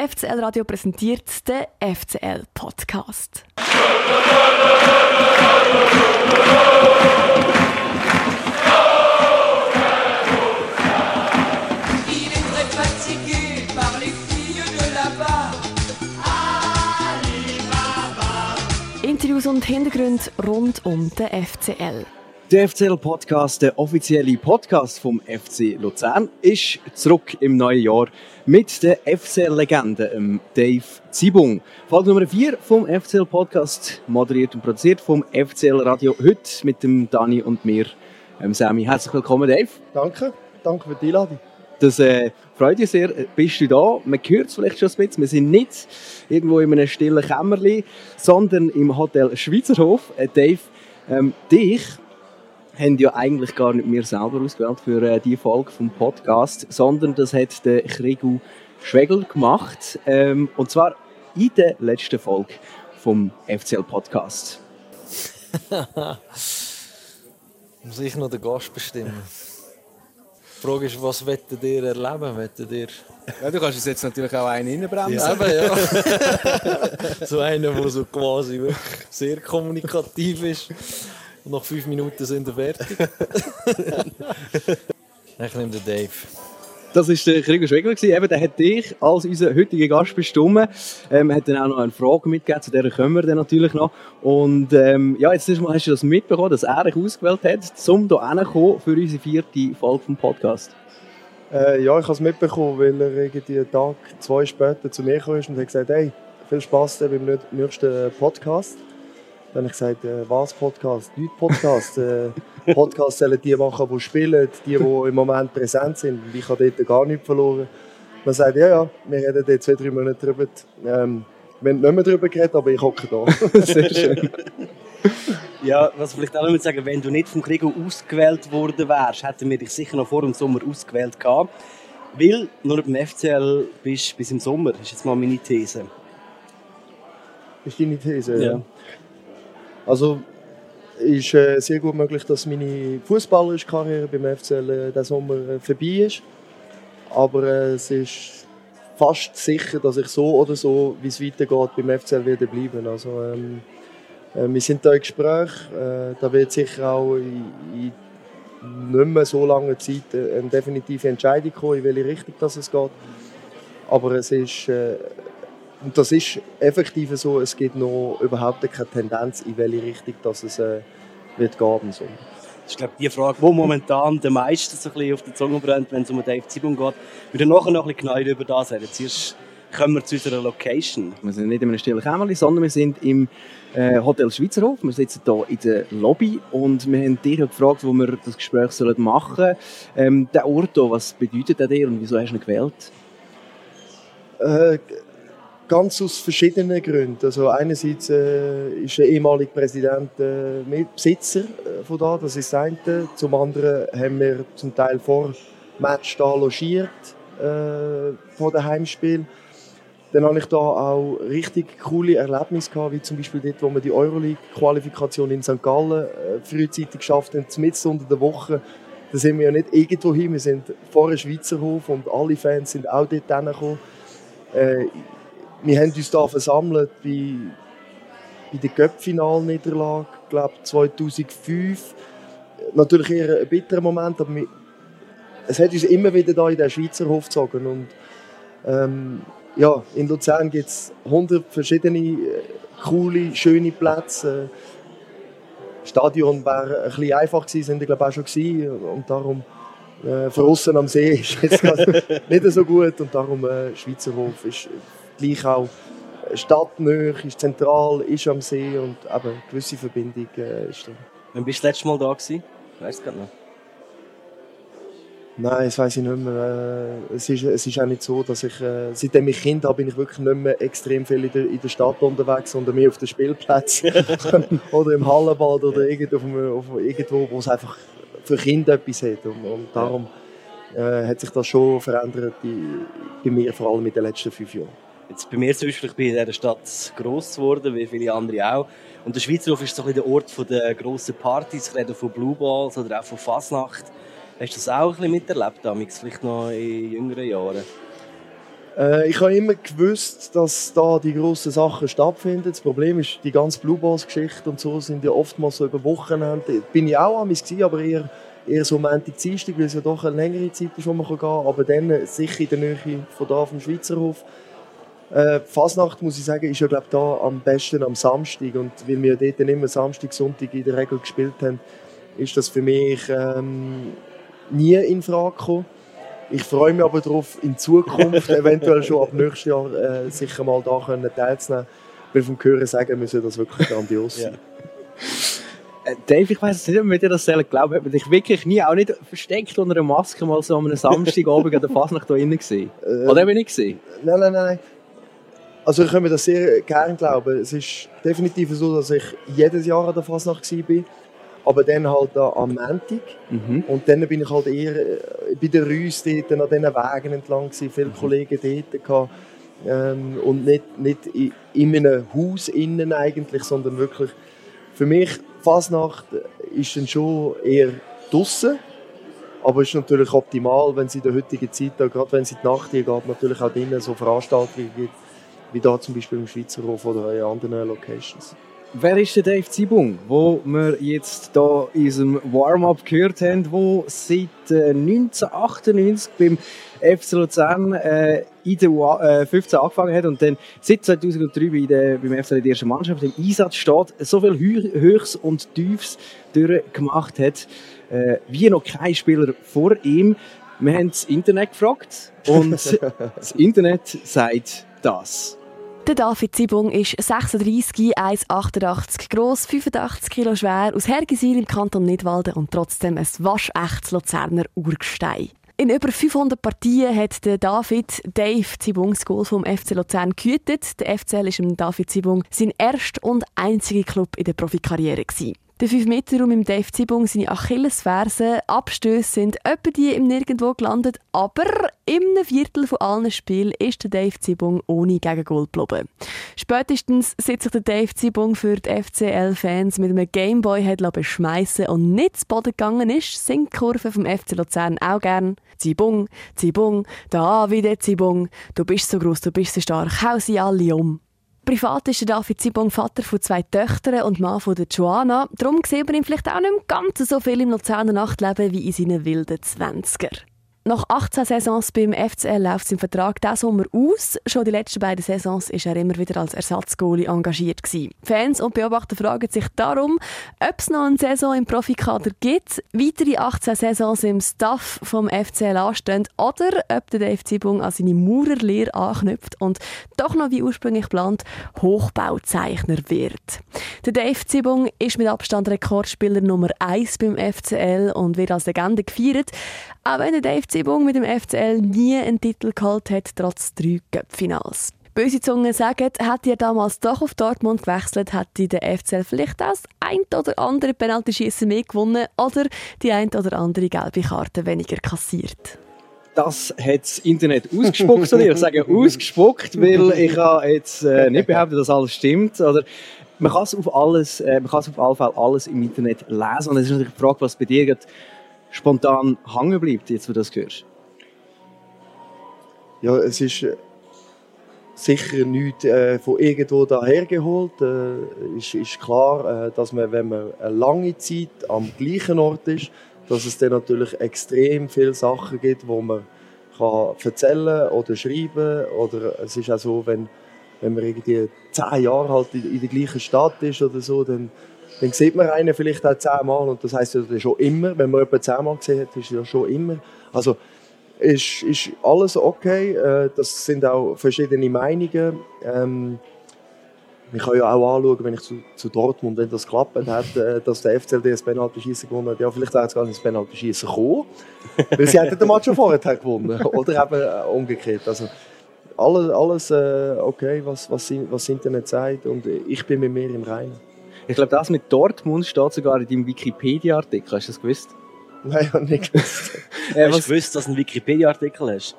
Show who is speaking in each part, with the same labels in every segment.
Speaker 1: FCL Radio präsentiert den FCL Podcast. Interviews und Hintergründe rund um den FCL.
Speaker 2: Der FCL-Podcast, der offizielle Podcast vom FC Luzern, ist zurück im neuen Jahr mit der FCL-Legende, ähm, Dave Zibung. Folge Nummer 4 vom FCL-Podcast, moderiert und produziert vom FCL-Radio, heute mit dem Dani und mir, ähm, Sammy. Herzlich willkommen, Dave.
Speaker 3: Danke, danke für die Einladung.
Speaker 2: Das äh, freut mich sehr, bist du da. Man hört es vielleicht schon ein bisschen. Wir sind nicht irgendwo in einem stillen Kämmerli, sondern im Hotel Schweizerhof. Äh, Dave, ähm, dich haben ja eigentlich gar nicht wir selber ausgewählt für äh, die Folge vom Podcast, sondern das hat der Krigu Schwegel gemacht. Ähm, und zwar in der letzten Folge vom FCL Podcast.
Speaker 4: Muss ich noch den Gast bestimmen? Die Frage ist, was wettet ihr erleben? Wettet ihr...
Speaker 3: Ja, du kannst uns jetzt natürlich auch einen reinbremsen.
Speaker 4: Ja, eben, ja. so einer, der so quasi wirklich sehr kommunikativ ist. Und nach fünf Minuten sind wir fertig. ich nehme den Dave.
Speaker 2: Das war der Gregor Schwegler. Eben, der hat dich als unser heutiger Gast bestimmt. Ähm, hat dann auch noch eine Frage mitgegeben, zu der kommen wir dann natürlich noch. Und ähm, ja, jetzt mal hast du das mitbekommen, dass er dich ausgewählt hat, um hier hinzukommen für unsere vierte Folge vom Podcast.
Speaker 3: Äh, ja, ich habe es mitbekommen, weil er irgendwie einen Tag, zwei später zu mir kam und hat gesagt, hey, viel Spaß beim nächsten Podcast. Dann habe ich gesagt, äh, was Podcast? Nicht Podcast. äh, Podcast sollen die machen, die spielen, die, die im Moment präsent sind. Ich habe dort gar nichts verloren. Man sagt, ja, ja, wir reden dort zwei, drei Monate drüber. Ähm, wir haben nicht mehr darüber geredet, aber ich hocke da.
Speaker 2: Sehr schön.
Speaker 5: Ja, was vielleicht auch noch sagen, wenn du nicht vom Gregor ausgewählt worden wärst, hätten wir dich sicher noch vor dem Sommer ausgewählt gehabt. Weil nur beim FCL bist bis im Sommer, ist jetzt mal meine These.
Speaker 3: Ist deine These?
Speaker 5: Ja.
Speaker 3: Also ist äh, sehr gut möglich, dass meine fußballerische Karriere beim FCL äh, diesen Sommer äh, vorbei ist. Aber äh, es ist fast sicher, dass ich so oder so, wie es weitergeht, beim FCL werde bleiben. Also, ähm, äh, wir sind da im Gespräch. Äh, da wird sicher auch in, in nicht mehr so langer Zeit äh, eine definitive Entscheidung kommen, in welche Richtung das es geht. Aber es ist und das ist effektiv so, es gibt noch überhaupt keine Tendenz, in welche Richtung das es äh, wird gehen soll.
Speaker 5: Das ist, glaube ich, die Frage, die momentan den meisten so ein bisschen auf die Zunge brennt, wenn es um Dave Zibung geht. Wir werden nachher noch ein bisschen genauer über das reden. Zuerst kommen wir zu unserer Location.
Speaker 2: Wir sind nicht in einem stillen Kämmerli, sondern wir sind im äh, Hotel Schweizerhof. Wir sitzen hier in der Lobby und wir haben dich gefragt, wo wir das Gespräch sollen machen sollen. Ähm, der Ort hier, was bedeutet der dir und wieso hast du ihn gewählt?
Speaker 3: Äh, ganz aus verschiedenen Gründen. Also einerseits äh, ist der ehemalige Präsident äh, Besitzer äh, von da, das ist das eine. Zum anderen haben wir zum Teil vor Match da logiert äh, vor dem Heimspiel. Dann habe ich da auch richtig coole Erlebnisse gehabt, wie zum Beispiel dort, wo wir die Euroleague-Qualifikation in St. Gallen äh, frühzeitig geschafft haben, mitten unter der Woche. Da sind wir ja nicht irgendwo hin, wir sind vor einem Schweizer Hof und alle Fans sind auch dort hingekommen. Äh, wir haben uns hier versammelt bei, bei der Cup-Final-Niederlage, glaube 2005. Natürlich eher ein bitterer Moment, aber wir, es hat uns immer wieder da in den Schweizer Hof gezogen. Und, ähm, ja, in Luzern gibt es 100 verschiedene äh, coole, schöne Plätze. Das Stadion wäre ein bisschen einfach gewesen, sind glaube auch schon gewesen. Und darum äh, am See ist jetzt nicht so gut und darum äh, Schweizer Hof ist gleich auch stadtnah, ist zentral, ist am See und eben eine gewisse Verbindung äh, ist da.
Speaker 5: Wann bist du das letzte Mal da gewesen? Weißt du noch?
Speaker 3: Nein, das weiß ich nicht mehr. Äh, es ist, es ist auch nicht so, dass ich, äh, seitdem ich Kind habe, bin ich wirklich nicht mehr extrem viel in der, in der Stadt unterwegs, sondern mehr auf den Spielplätzen oder im Hallenbad oder irgendwo, auf, auf irgendwo, wo es einfach für Kinder etwas hat. Und, und darum äh, hat sich das schon verändert bei mir, vor allem in den letzten fünf Jahren.
Speaker 5: Jetzt bei mir zum Beispiel, ich bin in dieser Stadt gross geworden, wie viele andere auch. Und der Schweizerhof ist so ein der Ort der grossen Partys. Ich rede von Blue Balls oder auch von Fasnacht. Hast du das auch ein bisschen miterlebt, damals, vielleicht noch in jüngeren Jahren?
Speaker 3: Äh, ich habe immer gewusst, dass da die grossen Sachen stattfinden. Das Problem ist, die ganze Blue Balls Geschichte und so sind ja oftmals so über Wochenende. Bin ich auch am aber eher, eher so Montag, Dienstag, weil es ja doch eine längere Zeit ist, wo man gehen kann. Aber dann sicher in der Nähe von da vom Schweizerhof. Äh, Fasnacht, muss ich sagen, ist ja glaub, da am besten am Samstag. Und weil wir dort immer Samstag, Sonntag in der Regel gespielt haben, ist das für mich ähm, nie in Frage gekommen. Ich freue mich aber darauf, in Zukunft, eventuell schon ab nächstes Jahr, äh, sicher mal da können teilzunehmen. Weil vom Hören sagen müssen das wirklich grandios sein.
Speaker 2: Äh, Dave, ich weiss nicht, ob wir dir das selber glauben, hat man dich wirklich nie, auch nicht versteckt unter einer Maske mal so am Samstagabend an der Fasnacht da drinnen gesehen?
Speaker 3: Äh,
Speaker 2: Oder eben nicht gesehen?
Speaker 3: Nein, nein, nein. Also ich kann mir das sehr gerne glauben. Es ist definitiv so, dass ich jedes Jahr an der Fasnacht war. Aber dann halt da am Montag.
Speaker 2: Mhm.
Speaker 3: Und dann bin ich halt eher äh, bei den dort, an diesen Wegen entlang gewesen, viele Kollegen dort gehabt. Ähm, und nicht, nicht in, in einem Haus innen eigentlich, sondern wirklich, für mich, Fasnacht ist dann schon eher draussen. Aber es ist natürlich optimal, wenn es in der heutigen Zeit, gerade wenn es in die Nacht hier geht, natürlich auch drinnen so Veranstaltungen gibt, wie da zum Beispiel im Schweizer Hof oder in anderen Locations.
Speaker 2: Wer ist der Dave Zibung, wo wir jetzt da in unserem Warm-up gehört haben, wo seit äh, 1998 beim FC Luzern äh, in der U äh, 15 angefangen hat und dann seit 2003 bei der, beim FC der ersten Mannschaft im Einsatz steht, so viel Hö Höchst und Tiefs durchgemacht hat, äh, wie noch kein Spieler vor ihm. Wir haben das Internet gefragt und das Internet sagt das.
Speaker 1: Der David Zibung ist 36, 1,88 gross, 85 Kilo schwer, aus Hergiswil im Kanton Nidwalden und trotzdem ein waschechtes Luzerner Urgestein. In über 500 Partien hat der David Dave Zibung das Goal vom FC Luzern gehütet. Der FCL ist David Zibung sein erster und einziger Club in der Profikarriere gewesen. Der 5-Meter-Raum im Dave Zibung, seine Achillesfersen, Abstöße sind etwa die im Nirgendwo gelandet, aber im Viertel von allen Spielen ist der Dave Zibung ohne Gegengol geblieben. Spätestens seit sich der Dave Zibung für die FCL-Fans mit einem Gameboy hat beschmeißen und nicht zu Boden gegangen ist, singt die Kurve vom FC Luzern auch gern. Zibung, Zibung, da wieder Zibung, du bist so groß, du bist so stark, hau sie alle um. Privat ist David Zibong Vater von zwei Töchtern und Mann von der Joanna. Darum sieht man ihn vielleicht auch nicht ganz so viel im Luzerner Nachtleben wie in seinen wilden 20er. Nach 18 Saisons beim FCL läuft sein Vertrag diesen Sommer aus. Schon die letzten beiden Saisons ist er immer wieder als Ersatzgoalie engagiert gewesen. Fans und Beobachter fragen sich darum, ob es noch eine Saison im Profikader gibt, weitere 18 Saisons im Staff vom FCL anstehen oder ob der Dave Zibung an seine Maurerlehre anknüpft und doch noch wie ursprünglich geplant Hochbauzeichner wird. Der Dave Zibung ist mit Abstand Rekordspieler Nummer 1 beim FCL und wird als Legende gefeiert. Auch wenn der Dave Zibung mit dem FCL nie einen Titel geholt hat, trotz drei Cup-Finals. Böse Zungen sagen, hätte er damals doch auf Dortmund gewechselt, hätte der FCL vielleicht auch das ein oder andere Penaltyschießen mehr gewonnen oder die ein oder andere gelbe Karte weniger kassiert.
Speaker 2: Das hat das Internet ausgespuckt? Ich sage ausgespuckt, weil ich habe jetzt äh, nicht behauptet, dass alles stimmt. Oder man kann es auf alles, äh, man kann es auf jeden Fall alles im Internet lesen. Und es ist natürlich die Frage, was bei dir spontan hängen bleibt, jetzt wo du das hörst.
Speaker 3: Ja, es ist äh, sicher nichts äh, von irgendwo daher geholt. Äh, ist, ist klar, äh, dass man, wenn man eine lange Zeit am gleichen Ort ist, dass es dann natürlich extrem viele Sachen gibt, wo man kann erzählen oder schreiben oder es ist auch so, wenn, wenn man irgendwie zehn Jahre halt in, in der gleichen Stadt ist oder so, dann, dann sieht man einen vielleicht auch zehnmal und das heißt ja schon immer, wenn man jemanden zehnmal gesehen hat, ist ja schon immer. Also ist, ist alles okay. Äh, das sind auch verschiedene Meinungen. Ähm, ich kann ja auch anschauen, wenn ich zu, zu Dortmund, wenn das klappt hat, äh, dass der FCL das Penalty-Schießen gewonnen hat. Ja, vielleicht wäre es gar nicht das Penalty-Schießen gekommen, weil sie hätten den Match schon vorher gewonnen. Oder eben äh, umgekehrt. Also, alles, alles äh, okay, was, was, was Internet sagt und ich bin mit mir im Reinen.
Speaker 2: Ich glaube, das mit Dortmund steht sogar in deinem Wikipedia-Artikel. Hast du das gewusst?
Speaker 3: Nein, ich habe nicht gewusst.
Speaker 2: Äh,
Speaker 5: Hast
Speaker 2: was-
Speaker 5: du gewusst, dass du einen Wikipedia-Artikel hast?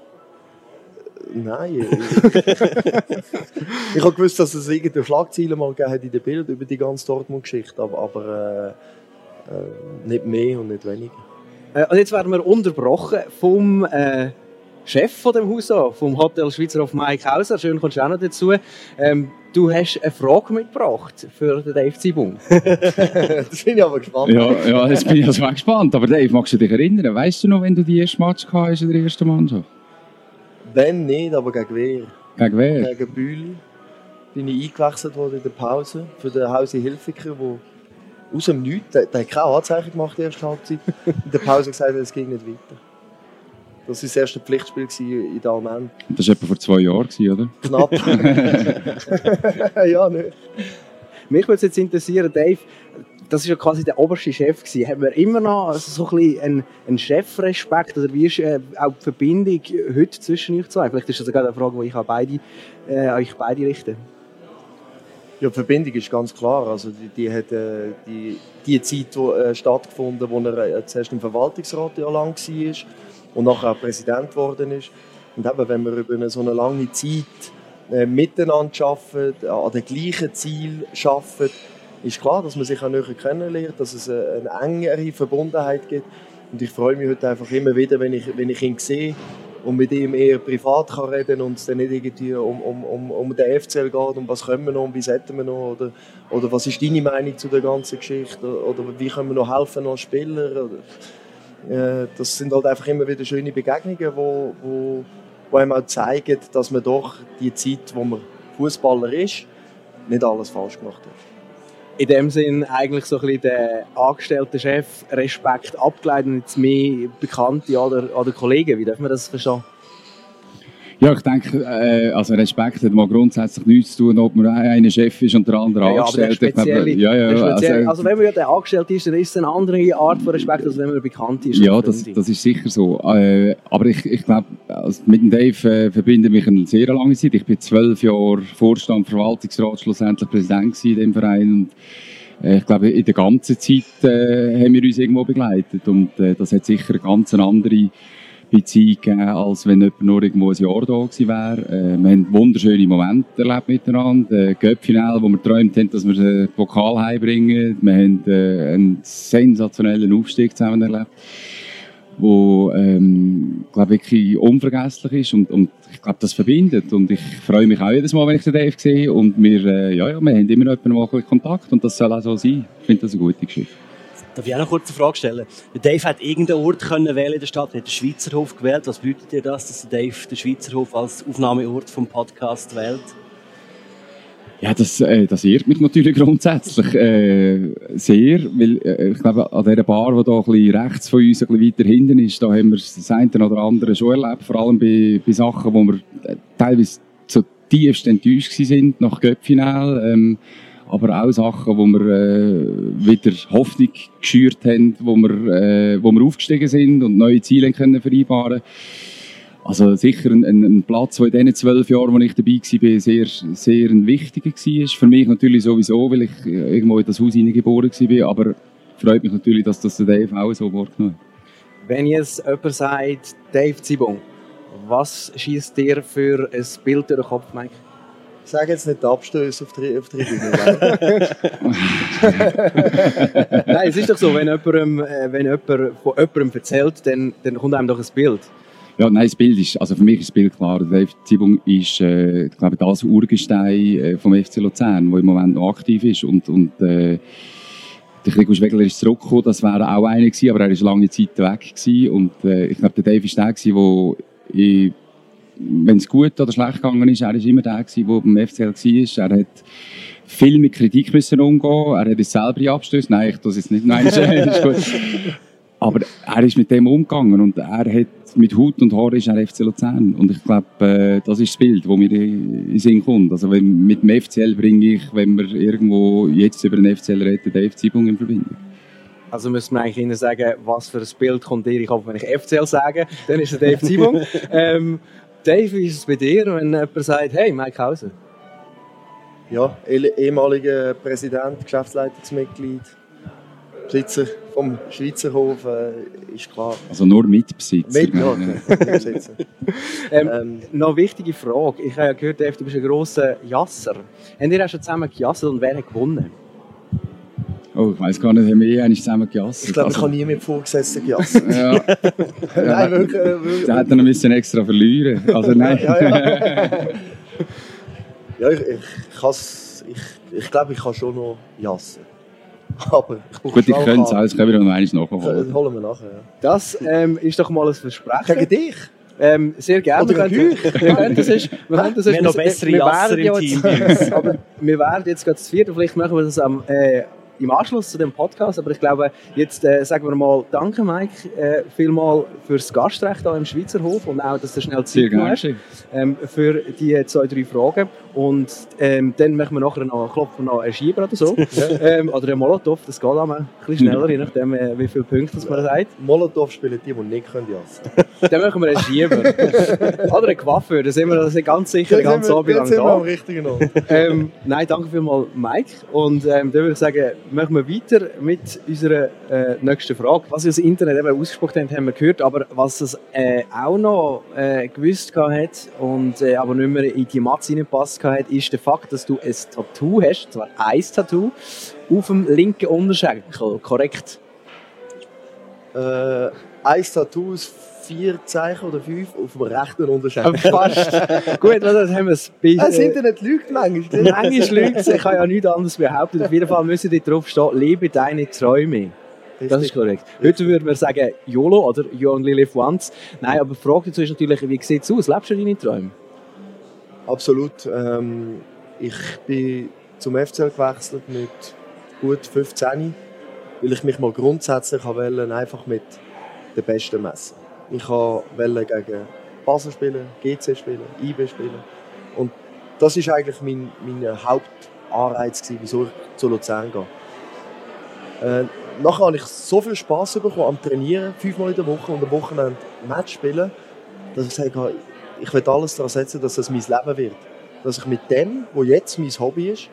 Speaker 3: Nein. ich habe gewusst, dass es irgendeine Schlagzeile mal gegeben hat in den Bild über die ganze Dortmund-Geschichte, aber, aber äh, äh, nicht mehr und nicht weniger.
Speaker 2: Äh, und jetzt werden wir unterbrochen vom äh, Chef von dem Haus an, vom Hotel Schweizer auf Mike Hauser. Schön, kommst du auch noch dazu. Ähm, du hast eine Frage mitgebracht für den Dave Zibung.
Speaker 3: das bin ich aber gespannt.
Speaker 6: Ja, ja, jetzt bin ich also auch gespannt. Aber Dave, magst du dich erinnern? Weißt du noch, wenn du die erste Match gehabt hast in der ersten Mannschaft?
Speaker 3: Wenn nicht, aber gegen wer?
Speaker 6: Gegen wer?
Speaker 3: Gegen Bühl bin ich eingewechselt worden in der Pause für den Hausi Hilfiger, der aus dem Nichts, der, der hat keine Anzeichen gemacht in der ersten Halbzeit, in der Pause gesagt hat, es ging nicht weiter. Das war das erste Pflichtspiel in der Almen.
Speaker 6: Das war etwa vor zwei Jahren, oder?
Speaker 3: Knapp. ja, nicht.
Speaker 2: Mich würde jetzt interessieren, Dave, das war ja quasi der oberste Chef. Gewesen. Haben wir immer noch so ein bisschen einen, einen Chefrespekt? Oder wie ist äh, auch die Verbindung heute zwischen euch zwei? Vielleicht ist das sogar eine Frage, die ich an beide, äh, euch beide richte.
Speaker 3: Ja, die Verbindung ist ganz klar. Also die, die hat äh, die, die Zeit wo, äh, stattgefunden, wo er äh, zuerst im Verwaltungsrat ja lang war und nachher auch Präsident geworden ist. Und eben, wenn wir über eine, so eine lange Zeit äh, miteinander arbeiten, an dem gleichen Ziel arbeiten, ist klar, dass man sich auch näher kennenlernt, dass es eine, eine engere Verbundenheit gibt. Und ich freue mich heute einfach immer wieder, wenn ich, wenn ich ihn sehe und mit ihm eher privat kann reden und es dann nicht irgendwie um, um, um, um den FCL geht, um was können wir noch, um wie sollten wir noch, oder, oder was ist deine Meinung zu der ganzen Geschichte, oder wie können wir noch helfen als Spieler, oder, äh, das sind halt einfach immer wieder schöne Begegnungen, wo, wo, wo einem auch zeigen, dass man doch die Zeit, wo man Fußballer ist, nicht alles falsch gemacht hat
Speaker 2: in dem Sinn eigentlich so ein bisschen der angestellte Chef Respekt abgeleitet und jetzt mehr Bekannte oder, oder Kollegen. Wie darf man das verstehen?
Speaker 6: Ja, ich denke, äh, also Respekt hat mal grundsätzlich nichts zu tun, ob man einer Chef ist und der andere ja, angestellt.
Speaker 2: Ja, glaube, ja, ja, also, also, wenn man ja der angestellt ist, dann ist es eine andere Art von Respekt, als wenn man bekannt ist.
Speaker 6: Ja, das, das ist sicher so. Äh, aber ich, ich glaube, also mit dem Dave äh, verbinde mich eine sehr lange Zeit. Ich bin zwölf Jahre Vorstand, Verwaltungsrat, schlussendlich Präsident in dem Verein. Und, äh, ich glaube, in der ganzen Zeit äh, haben wir uns irgendwo begleitet und äh, das hat sicher eine ganz andere Beziehung gegeben, als wenn jemand nur irgendwo ein Jahr da gewesen wäre. Äh, wir haben wunderschöne Momente erlebt miteinander. Äh, Göppfinale, wo wir geträumt haben, dass wir den Pokal heimbringen. Wir haben äh, einen sensationellen Aufstieg zusammen erlebt, wo ähm, glaube wirklich unvergesslich ist und, und ich glaube, das verbindet. Und ich freue mich auch jedes Mal, wenn ich den Dave sehe. Und wir, äh, ja, ja, wir haben immer noch mal Kontakt und das soll auch so sein. Ich finde das eine gute Geschichte.
Speaker 5: Darf ich auch noch kurz eine Frage stellen? Dave hat irgendeinen Ort können wählen in der Stadt, hat den Schweizer Hof gewählt. Was bedeutet dir das, dass Dave den Schweizer Hof als Aufnahmeort vom Podcast wählt?
Speaker 6: Ja, das, äh, das ehrt mich natürlich grundsätzlich äh, sehr, weil äh, ich glaube, an dieser Bar, die bisschen rechts von uns, ein weiter hinten ist, da haben wir das eine oder andere schon erlebt, vor allem bei, bei Sachen, wo wir äh, teilweise so tiefst enttäuscht sind nach Göppfinal. Ähm, aber auch Sachen, wo wir äh, wieder Hoffnung geschürt haben, wo wir, äh, wo wir aufgestiegen sind und neue Ziele können vereinbaren also sicher ein, ein, Platz, der in diesen zwölf Jahren, wo ich dabei war, sehr, sehr ein wichtiger war. Für mich natürlich sowieso, weil ich irgendwo in das Haus hineingeboren war, aber freut mich natürlich, dass das der Dave auch so wahrgenommen hat.
Speaker 2: Wenn jetzt jemand sagt, Dave Zibong, was schießt dir für ein Bild durch den Kopf, Mike?
Speaker 3: Sag jetzt nicht Abstöße auf die, auf Tribüne.
Speaker 2: Nein, es ist doch so, wenn jemand, äh, wenn jemand von jemandem erzählt, dann, dann kommt einem doch ein Bild.
Speaker 6: Ja, nein, das Bild ist, also für mich ist das Bild klar. Dave Zibung ist, äh, glaube ich, das Urgestein äh, vom FC Luzern, der im Moment noch aktiv ist und, und äh, der Gregor Schwegler ist zurückgekommen, das wäre auch einer gewesen, aber er war lange Zeit weg gewesen und äh, ich glaube, der Dave ist der gewesen, der wenn es gut oder schlecht gegangen ist, er ist immer der gewesen, der beim FCL war. Er hat viel mit Kritik müssen umgehen. Er hat es selber abstößt. Nein, ich es jetzt nicht. Nein, ist gut. Aber er ist mit dem umgegangen und er hat mit Hut und Haar ist er FC Luzern. Und ich glaube, äh, das ist das Bild, das mir in den Sinn kommt. Also wenn, mit dem FCL bringe ich, wenn wir irgendwo jetzt über den FCL reden, den FC in Verbindung.
Speaker 2: Also müssen wir eigentlich Ihnen sagen, was für ein Bild kommt ihr? Ich hoffe, wenn ich FCL sage, dann ist es Dave Zibung. ähm, Dave, wie ist es bei dir, wenn jemand sagt, hey, Mike Hauser?
Speaker 3: Ja, ehemaliger Präsident, Geschäftsleitungsmitglied, Besitzer vom Schweizer Hof, äh, ist klar.
Speaker 6: Also nur Mitbesitzer?
Speaker 3: Mit, ja, Mitbesitzer.
Speaker 2: ähm, ähm, noch eine wichtige Frage. Ich habe ja gehört, Dave, du bist ein grosser Jasser. Habt ihr auch schon zusammen gejassert und wer hat gewonnen?
Speaker 6: Oh, ich weiß gar nicht, haben wir eh eigentlich zusammen gejasst?
Speaker 3: Ich glaube, ich
Speaker 6: Also,
Speaker 3: habe nie mit Vorgesetzten gejasst.
Speaker 6: ja,
Speaker 3: Nein, wirklich. äh, wirklich.
Speaker 6: da hat er noch ein bisschen extra verlieren. Also nein.
Speaker 3: Ja, ja. ja, ich, ich, ich, ich, ich glaube, ich kann schon noch jassen. Aber ich
Speaker 6: Gut, ich könnte es auch, das können wir noch einmal
Speaker 3: Das
Speaker 6: nachholen.
Speaker 3: holen wir nachher. Ja.
Speaker 2: Das ähm, ist doch mal ein Versprechen.
Speaker 3: Gegen dich?
Speaker 2: Ähm, sehr gerne.
Speaker 3: Oder
Speaker 2: wir können, wir können das ist, wir können das
Speaker 5: Wir haben noch bessere
Speaker 2: wir
Speaker 5: Jasser im Team
Speaker 2: aber wir werden jetzt gerade das vierte, vielleicht machen wir das am, äh, im Anschluss zu dem Podcast, aber ich glaube, jetzt äh, sagen wir mal Danke Mike äh, vielmal fürs Gastrecht hier im Schweizer Hof und auch, dass du schnell Zeit hast ähm, für die zwei, drei Fragen und ähm, dann machen wir nachher noch, klopfen wir noch einen Schieber oder so ähm, oder einen Molotow, das geht auch mal ein bisschen schneller, je nachdem äh, wie viele Punkte das man sagt.
Speaker 3: Molotow spielen die, die nicht können jassen
Speaker 2: Dann machen wir einen Schieber. Oder einen Coiffeur, da sind wir, da sind ganz sicher den ganzen Abend lang
Speaker 3: sind wir am
Speaker 2: da.
Speaker 3: richtigen Ort.
Speaker 2: Ähm, nein, danke vielmals, Mike. Und ähm, dann würde ich sagen, machen wir weiter mit unserer äh, nächsten Frage. Was wir das Internet eben ausgesprochen haben, haben wir gehört, aber was es äh, auch noch äh, gewusst hat und äh, aber nicht mehr in die Matze reingepasst gehabt hat, ist der Fakt, dass du ein Tattoo hast, zwar ein Tattoo, auf dem linken Unterschenkel, korrekt?
Speaker 3: Äh, ein Tattoo aus vier Zeichen oder fünf auf dem rechten Unterschenkel.
Speaker 2: Fast. Gut, das haben wir es bis,
Speaker 3: Das Internet lügt manchmal.
Speaker 2: Manchmal lügt es, ich kann ja nichts anderes behaupten. Auf jeden Fall müssen dort drauf stehen, lebe deine Träume. Das ist korrekt. Heute würde man sagen YOLO oder You Only Live Once. Nein, aber die Frage dazu ist natürlich, wie sieht es aus? Lebst du deine Träume?
Speaker 3: Absolut. Ähm, ich bin zum FCL gewechselt mit gut 15, weil ich mich mal grundsätzlich wollte, einfach mit den Besten messen. Ich wollte gegen Basel spielen, GC spielen, IB spielen. Und das ist eigentlich mein, mein Hauptanreiz, gewesen, wieso ich zu Luzern gehe. Äh, nachher habe ich so viel Spass bekommen am Trainieren, fünfmal in der Woche und am Wochenende Match spielen, dass ich habe, ich will alles daran setzen, dass das mein Leben wird. Dass ich mit dem, was jetzt mein Hobby ist,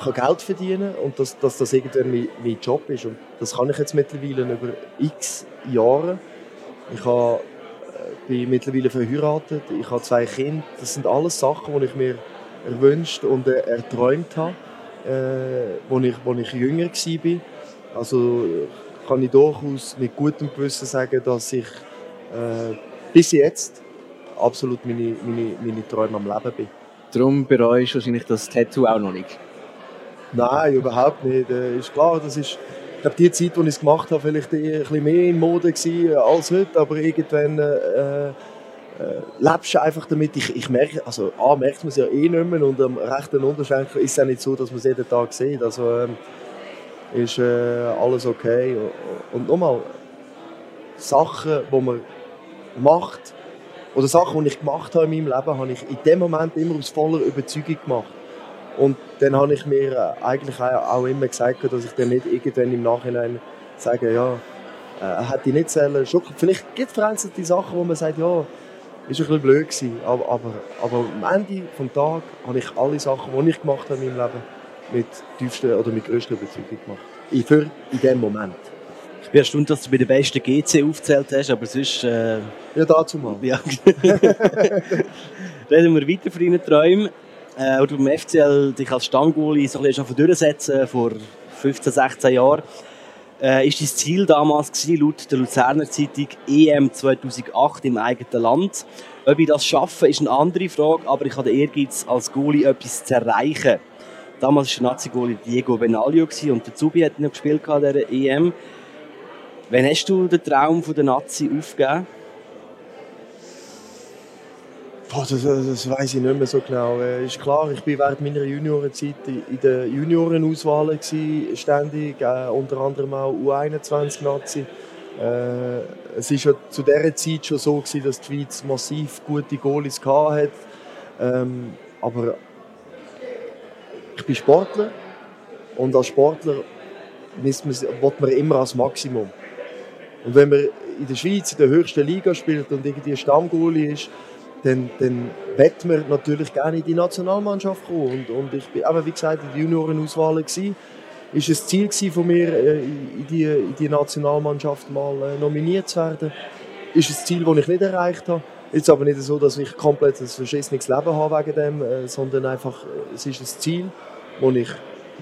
Speaker 3: kann Geld verdienen und dass, dass das irgendwann mein, mein Job ist. Und das kann ich jetzt mittlerweile über x Jahre. Ich habe, äh, bin mittlerweile verheiratet, ich habe zwei Kinder. Das sind alles Sachen, die ich mir erwünscht und äh, erträumt habe, äh, als ich, wo ich jünger war. Also kann ich durchaus mit gutem Gewissen sagen, dass ich äh, bis jetzt absolut meine, meine, meine Träume am Leben bin.
Speaker 2: Darum bereust du wahrscheinlich das Tattoo auch noch nicht.
Speaker 3: Nein, überhaupt nicht. Äh, ist klar, das ist, ich glaube, die Zeit, als ich es gemacht habe, vielleicht ein bisschen mehr in Mode gewesen als heute, aber irgendwann äh, äh, lebst du einfach damit. Ich, ich merke, also A, merkt man es ja eh nicht mehr und am rechten Unterschenkel ist es auch nicht so, dass man es jeden Tag sieht. Also ähm, ist äh, alles okay. Und nochmal, Sachen, die man macht, oder Sachen, die ich gemacht habe in meinem Leben, habe ich in dem Moment immer aus voller Überzeugung gemacht. Und dann habe ich mir äh, eigentlich auch immer gesagt, dass ich dann nicht irgendwann im Nachhinein sage, ja, äh, hätte ich nicht sollen. Vielleicht gibt es vereinzelte Sachen, wo man sagt, ja, ist ein bisschen blöd gewesen. Aber, aber, aber am Ende des Tages habe ich alle Sachen, die ich gemacht habe in meinem Leben, mit tiefster oder mit größter Überzeugung gemacht. Für in dem Moment.
Speaker 5: Ich bin erstaunt, dass du bei den besten GC aufgezählt hast, aber sonst... Äh,
Speaker 3: Ja, dazu mal.
Speaker 5: ja. Reden wir weiter von deinen Träumen. Äh, du beim FCL dich als Stammgoalie so ein bisschen schon durchsetzen vor 15, 16 Jahren. Äh, ist dein Ziel damals gewesen, laut der Luzerner Zeitung EM 2008 im eigenen Land? Ob ich das schaffe, ist eine andere Frage, aber ich habe den Ehrgeiz, als Goalie etwas zu erreichen. Damals war der Nazi-Goalie Diego Benaglio und der Zubi hat noch gespielt an dieser EM. Wann hast du den Traum von der Nazi aufgegeben?
Speaker 3: Boah, das, das, weiß ich nicht mehr so genau. Äh, ist klar, ich bin während meiner Juniorenzeit in in der Juniorenauswahl gewesen, ständig, äh, unter anderem auch U21-Nazi. Äh, es ist ja zu dieser Zeit schon so gewesen, dass die Schweiz massiv gute Goalies hatte. Ähm, aber ich bin Sportler und als Sportler misst man, will man immer als Maximum. Und wenn man in der Schweiz in der höchsten Liga spielt und irgendwie Stammgoalie ist, dann, dann wett man natürlich gerne in die Nationalmannschaft kommen. Und, und ich bin eben, wie gesagt, in der Juniorenauswahl gewesen. Ist ein Ziel von mir, äh, in die, in die Nationalmannschaft mal äh, nominiert zu werden. Ist ein Ziel, das ich nicht erreicht habe. Jetzt aber nicht so, dass ich komplett ein verschissenes Leben habe wegen dem, äh, sondern einfach, es ist ein Ziel, das ich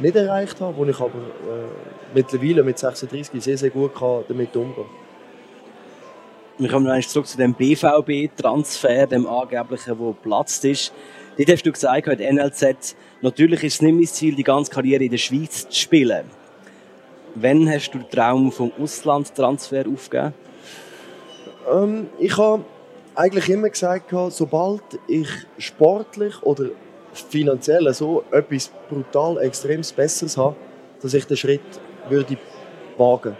Speaker 3: nicht erreicht habe, wo ich aber äh, mittlerweile mit 36 sehr, sehr gut kann damit umgehen
Speaker 5: Wir kommen noch zurück zu dem BVB-Transfer, dem angeblichen, der geplatzt ist. Dort hast du gesagt, der NLZ, natürlich ist es nicht mein Ziel, die ganze Karriere in der Schweiz zu spielen. Wann hast du den Traum vom Auslandtransfer aufgegeben?
Speaker 3: Ähm, ich habe eigentlich immer gesagt, sobald ich sportlich oder finanziell so etwas brutal extremes Besseres habe, dass ich den Schritt würde wagen.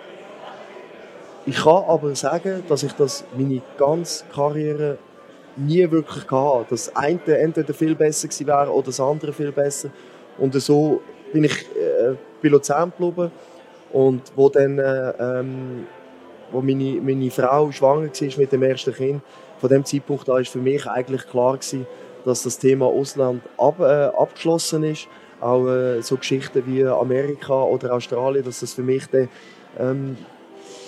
Speaker 3: Ich kann aber sagen, dass ich das meine ganze Karriere nie wirklich hatte. Das eine entweder viel besser gewesen wäre oder das andere viel besser. Und so bin ich äh, bei Luzern geblieben. Und wo dann, äh, ähm, wo meine, meine Frau schwanger war mit dem ersten Kind, von dem Zeitpunkt an ist für mich eigentlich klar gewesen, dass das Thema Ausland ab, äh, abgeschlossen ist. Auch äh, so Geschichten wie Amerika oder Australien, dass das für mich dann, ähm,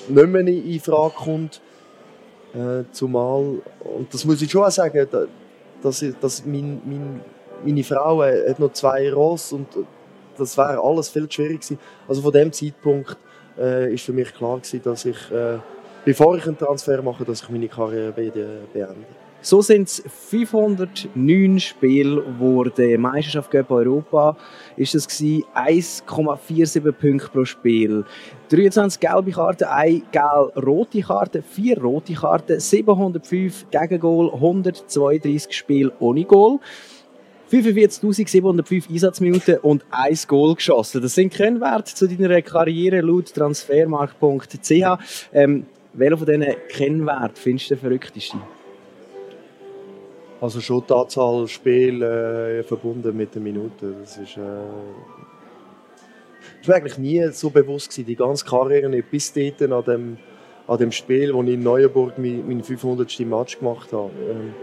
Speaker 3: nicht mehr in Frage kommt. Äh, zumal, und das muss ich schon auch sagen, dass, dass mein, mein, meine Frau hat noch zwei Ross und das wäre alles viel schwierig gewesen. Also von dem Zeitpunkt äh, ist für mich klar gewesen, dass ich, äh, bevor ich einen Transfer mache, dass ich meine Karriere beende.
Speaker 2: So sind es 509 Spiele, wo Meisterschaft Cup Europa ist es 1,47 Punkte pro Spiel. 23 gelbe Karten, 1 gelb rote Karte, 4 rote Karten, 705 Gegengol, 132 Spiele ohne Goal. 45.705 Einsatzminuten und ein Goal geschossen. Das sind Kennwerte zu deiner Karriere laut transfermarkt.ch. Ähm, welcher von diesen Kennwerten findest du der verrückteste?
Speaker 3: Also schon die Anzahl Spiele äh, verbunden mit den Minuten. Das ist, äh, das war eigentlich nie so bewusst gewesen, die ganze Karriere nicht. Bis dort an dem, an dem Spiel, wo ich in Neuenburg mein, mein 500. Match gemacht habe. Ähm,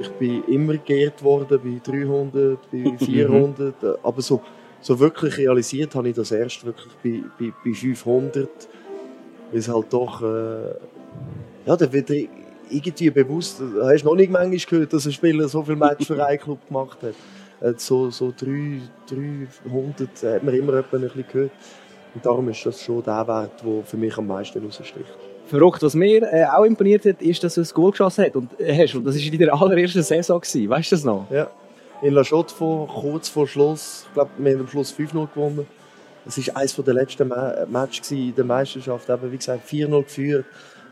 Speaker 3: ich bin immer geehrt worden bei 300, bei 400, aber so, so wirklich realisiert habe ich das erst wirklich bei, bei, bei 500, weil es halt doch, äh, ja, da wird irgendwie bewusst, hast du noch nicht manchmal gehört, dass ein Spieler so viel Match für einen Club gemacht hat. Äh, so, so 3, 300 hat man immer ein bisschen gehört. Und darum ist das schon der Wert, der für mich am meisten raussticht
Speaker 2: verrückt. Was mir äh, auch imponiert hat, ist, dass du ein Goal geschossen hast. Und, äh, hast. Und das war in deiner allerersten Saison. Gewesen. Weißt du das noch?
Speaker 3: Ja. In La Chaux, kurz vor Schluss, ich glaube, wir haben am Schluss 5-0 gewonnen. Es war eines der letzten Ma Matches in der Meisterschaft. Eben, wie gesagt, 4-0 geführt.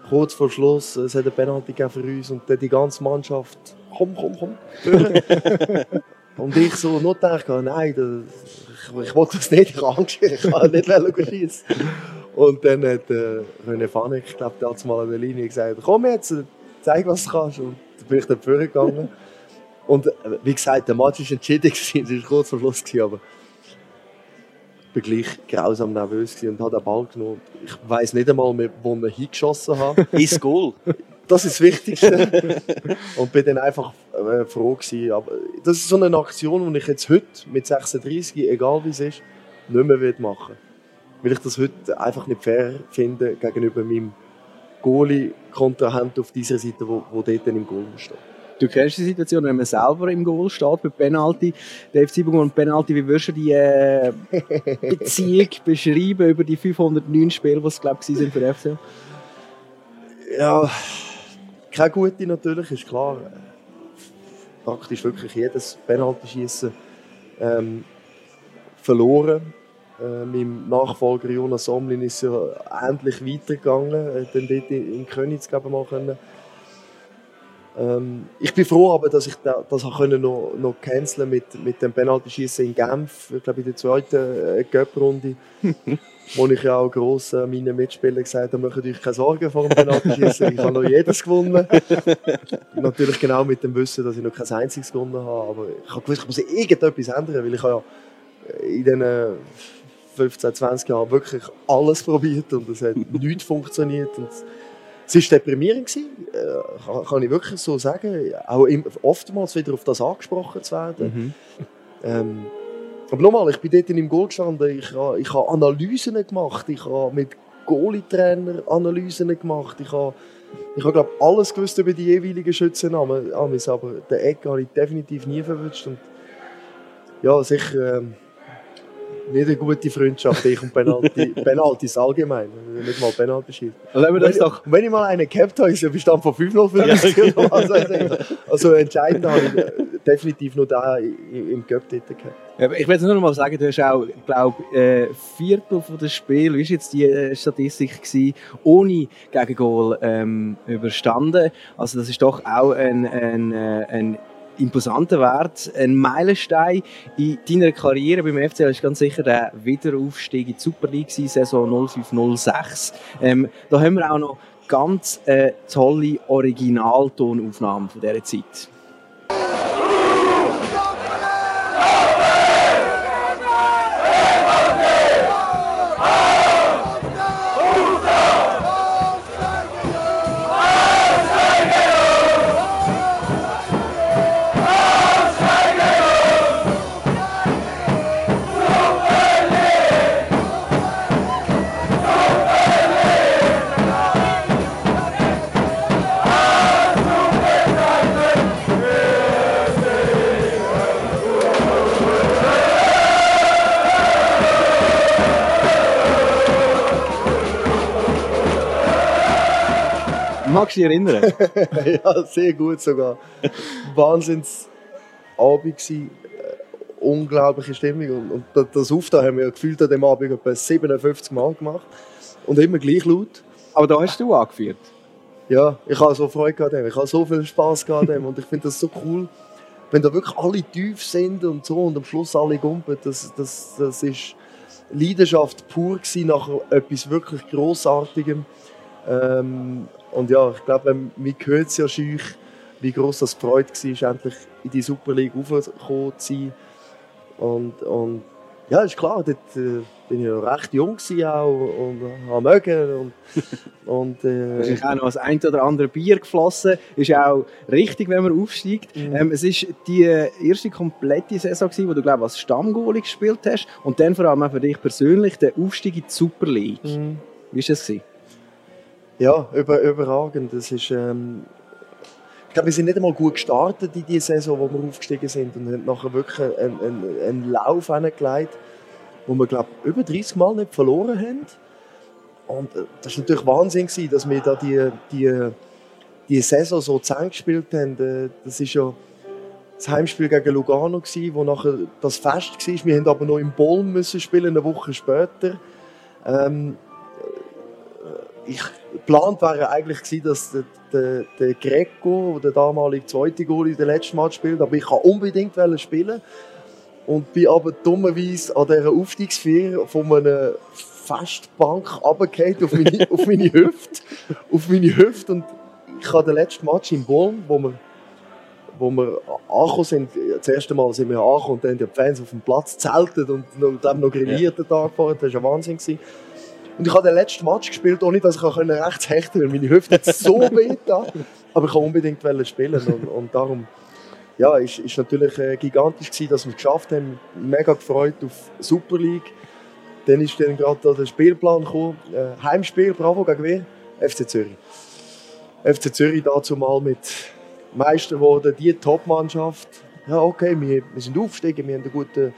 Speaker 3: Kurz vor Schluss, es hat eine Penalty für uns und dann die ganze Mannschaft, komm, komm, komm. und ich so nur gedacht, nein, das, ich, ich wollte das nicht, ich habe Angst, ich kann nicht schießen. Und dann hat äh, René Fanek, ich glaube, hat mal an der Linie gesagt, komm jetzt, zeig, was du kannst. Und dann bin ich dann vorgegangen. Und äh, wie gesagt, der Match war entschieden, es war kurz vor Schluss, aber ich war gleich grausam nervös und habe den Ball genommen. Ich weiss nicht einmal mehr, wo ich hingeschossen habe.
Speaker 5: Ins Goal?
Speaker 3: Das ist das Wichtigste. und bin dann einfach äh, froh gewesen. Aber das ist so eine Aktion, die ich jetzt heute mit 36, egal wie es ist, nicht mehr machen will weil ich das heute einfach nicht fair finde gegenüber meinem Goalie-Kontrahent auf dieser Seite, wo, wo dort dann im Goal steht.
Speaker 2: Du kennst die Situation, wenn man selber im Goal steht bei Penalty. Dave Ziebung und Penalty, wie würdest du die äh, Beziehung beschreiben über die 509 Spiele, die es glaube ich sind für den FC?
Speaker 3: Ja, keine gute natürlich, ist klar. Praktisch wirklich jedes Penalty-Schießen ähm, verloren. Äh, meinem Nachfolger Jonas Somlin ist ja endlich weitergegangen, äh, dann dort in, Königs mal können. Ähm, ich bin froh, aber dass ich das auch können noch, noch canceln mit, mit dem Penalty-Schießen in Genf, ich glaube in der zweiten äh, Cup-Runde, wo ich ja auch gross äh, meinen Mitspielern gesagt habe, macht euch keine Sorgen vor dem Penalty-Schießen, ich habe noch jedes gewonnen. Natürlich genau mit dem Wissen, dass ich noch kein einziges gewonnen habe, aber ich habe gewusst, ich muss irgendetwas ändern, weil ich habe ja in diesen 15, 20 Jahren wirklich alles probiert und es hat nichts funktioniert. Und es war deprimierend, gewesen, äh, kann, ich wirklich so sagen. Auch oftmals wieder auf das angesprochen zu werden. Mhm. Ähm, aber nochmal, ich bin dort im Goal gestanden, ich habe, ich habe Analysen gemacht, ich habe mit Goalie-Trainer Analysen gemacht, ich habe, ich habe glaube alles gewusst über die jeweiligen Schützennamen, aber den Eck habe ich definitiv nie verwünscht. Und ja, sicher... Ähm, nicht eine gute Freundschaft, ich und Penalty, Penaltys allgemein, nicht mal Penalty schießen.
Speaker 2: Also, wenn das doch,
Speaker 3: wenn ich mal einen gehabt habe, ist der Bestand von 5-0 für mich. Also, also entscheidend habe ich äh, definitiv nur da im Cup dort gehabt.
Speaker 2: Ja, ich will nur noch mal sagen, du hast auch, glaube äh, Viertel von des Spiel, wie war jetzt die äh, Statistik gewesen, ohne Gegengol ähm, überstanden. Also das ist doch auch ein, ein, ein imposanter Wert, ein Meilenstein in deiner Karriere beim FCL ist ganz sicher der Wiederaufstieg in die Super League Saison 0506. Ähm, da haben wir auch noch ganz äh, tolle Originaltonaufnahmen von dieser Zeit. Magst du dich erinnern?
Speaker 3: ja, sehr gut sogar. Wahnsinns Abend gsi, äh, unglaubliche Stimmung und, und das- das Auftrag haben wir gefühlt an dem Abend etwa 57 Mal gemacht und immer gleich laut.
Speaker 2: Aber da hast du angeführt.
Speaker 3: Ja, ich habe so Freude an dem. ich habe so viel Spaß gehabt an dem und ich finde das so cool, wenn da wirklich alle tief sind und so und am Schluss alle gumpen, das, das, das ist Leidenschaft pur gewesen nach etwas wirklich Grossartigem. Ähm, und ja, ich glaube, mir gehört es ja wie gross das Freude war, endlich in die Super League raufgekommen zu sein. Und, und ja, ist klar, dort äh, bin ich noch recht jung auch und habe mögen und, und äh,
Speaker 2: ist auch noch das ein oder andere Bier geflossen. Ist auch richtig, wenn man aufsteigt.
Speaker 3: Mhm.
Speaker 2: Ähm, es ist die erste komplette Saison, gewesen, wo du glaube als Stammgoalie gespielt hast. Und dann vor allem auch für dich persönlich der Aufstieg in die Super League.
Speaker 3: Mhm.
Speaker 2: Wie war das? Gewesen?
Speaker 3: Ja, über, überragend. Das ist, ähm, ich glaube, wir sind nicht einmal gut gestartet in die Saison, wo wir aufgestiegen sind und haben nachher wirklich einen, einen, einen Lauf hingelegt, wo wir, glaube über 30 Mal nicht verloren haben. Und äh, das war natürlich Wahnsinn, gewesen, dass wir da die, die, die Saison so zusammengespielt haben. Äh, Das ist ja das Heimspiel gegen Lugano, gewesen, wo nachher das Fest war. Wir haben aber noch im Bolm spielen, eine Woche später. Ähm, ich geplant wäre eigentlich gewesen, dass der, der, der Greco, der damalige zweite Goalie, den letzten Match spielt, aber ich kann unbedingt spielen. Und bin aber dummerweise an dieser Aufstiegsfeier von einer Festbank runtergefallen auf meine, auf meine Hüfte, auf meine Hüfte. Und ich habe den letzten Match in Bonn, wo wir wo wir angekommen sind, das erste Mal sind wir angekommen und dann haben die Fans auf dem Platz zeltet und dann noch grilliert den Tag vorher, das war ja Wahnsinn. Gewesen. Und ich habe den letzten Match gespielt, ohne dass ich rechts hechten konnte, weil meine Hüfte so weh getan. Aber ich wollte unbedingt spielen und, und darum ja, ist, ist natürlich äh, gigantisch gewesen, dass wir es geschafft haben. Mega gefreut auf Super League. Dann ist dann gerade da der Spielplan gekommen. Äh, Heimspiel, Bravo, gegen wer? FC Zürich. FC Zürich dazu mal mit Meister geworden, die Top-Mannschaft. Ja, okay, wir, wir sind aufgestiegen, wir haben einen guten,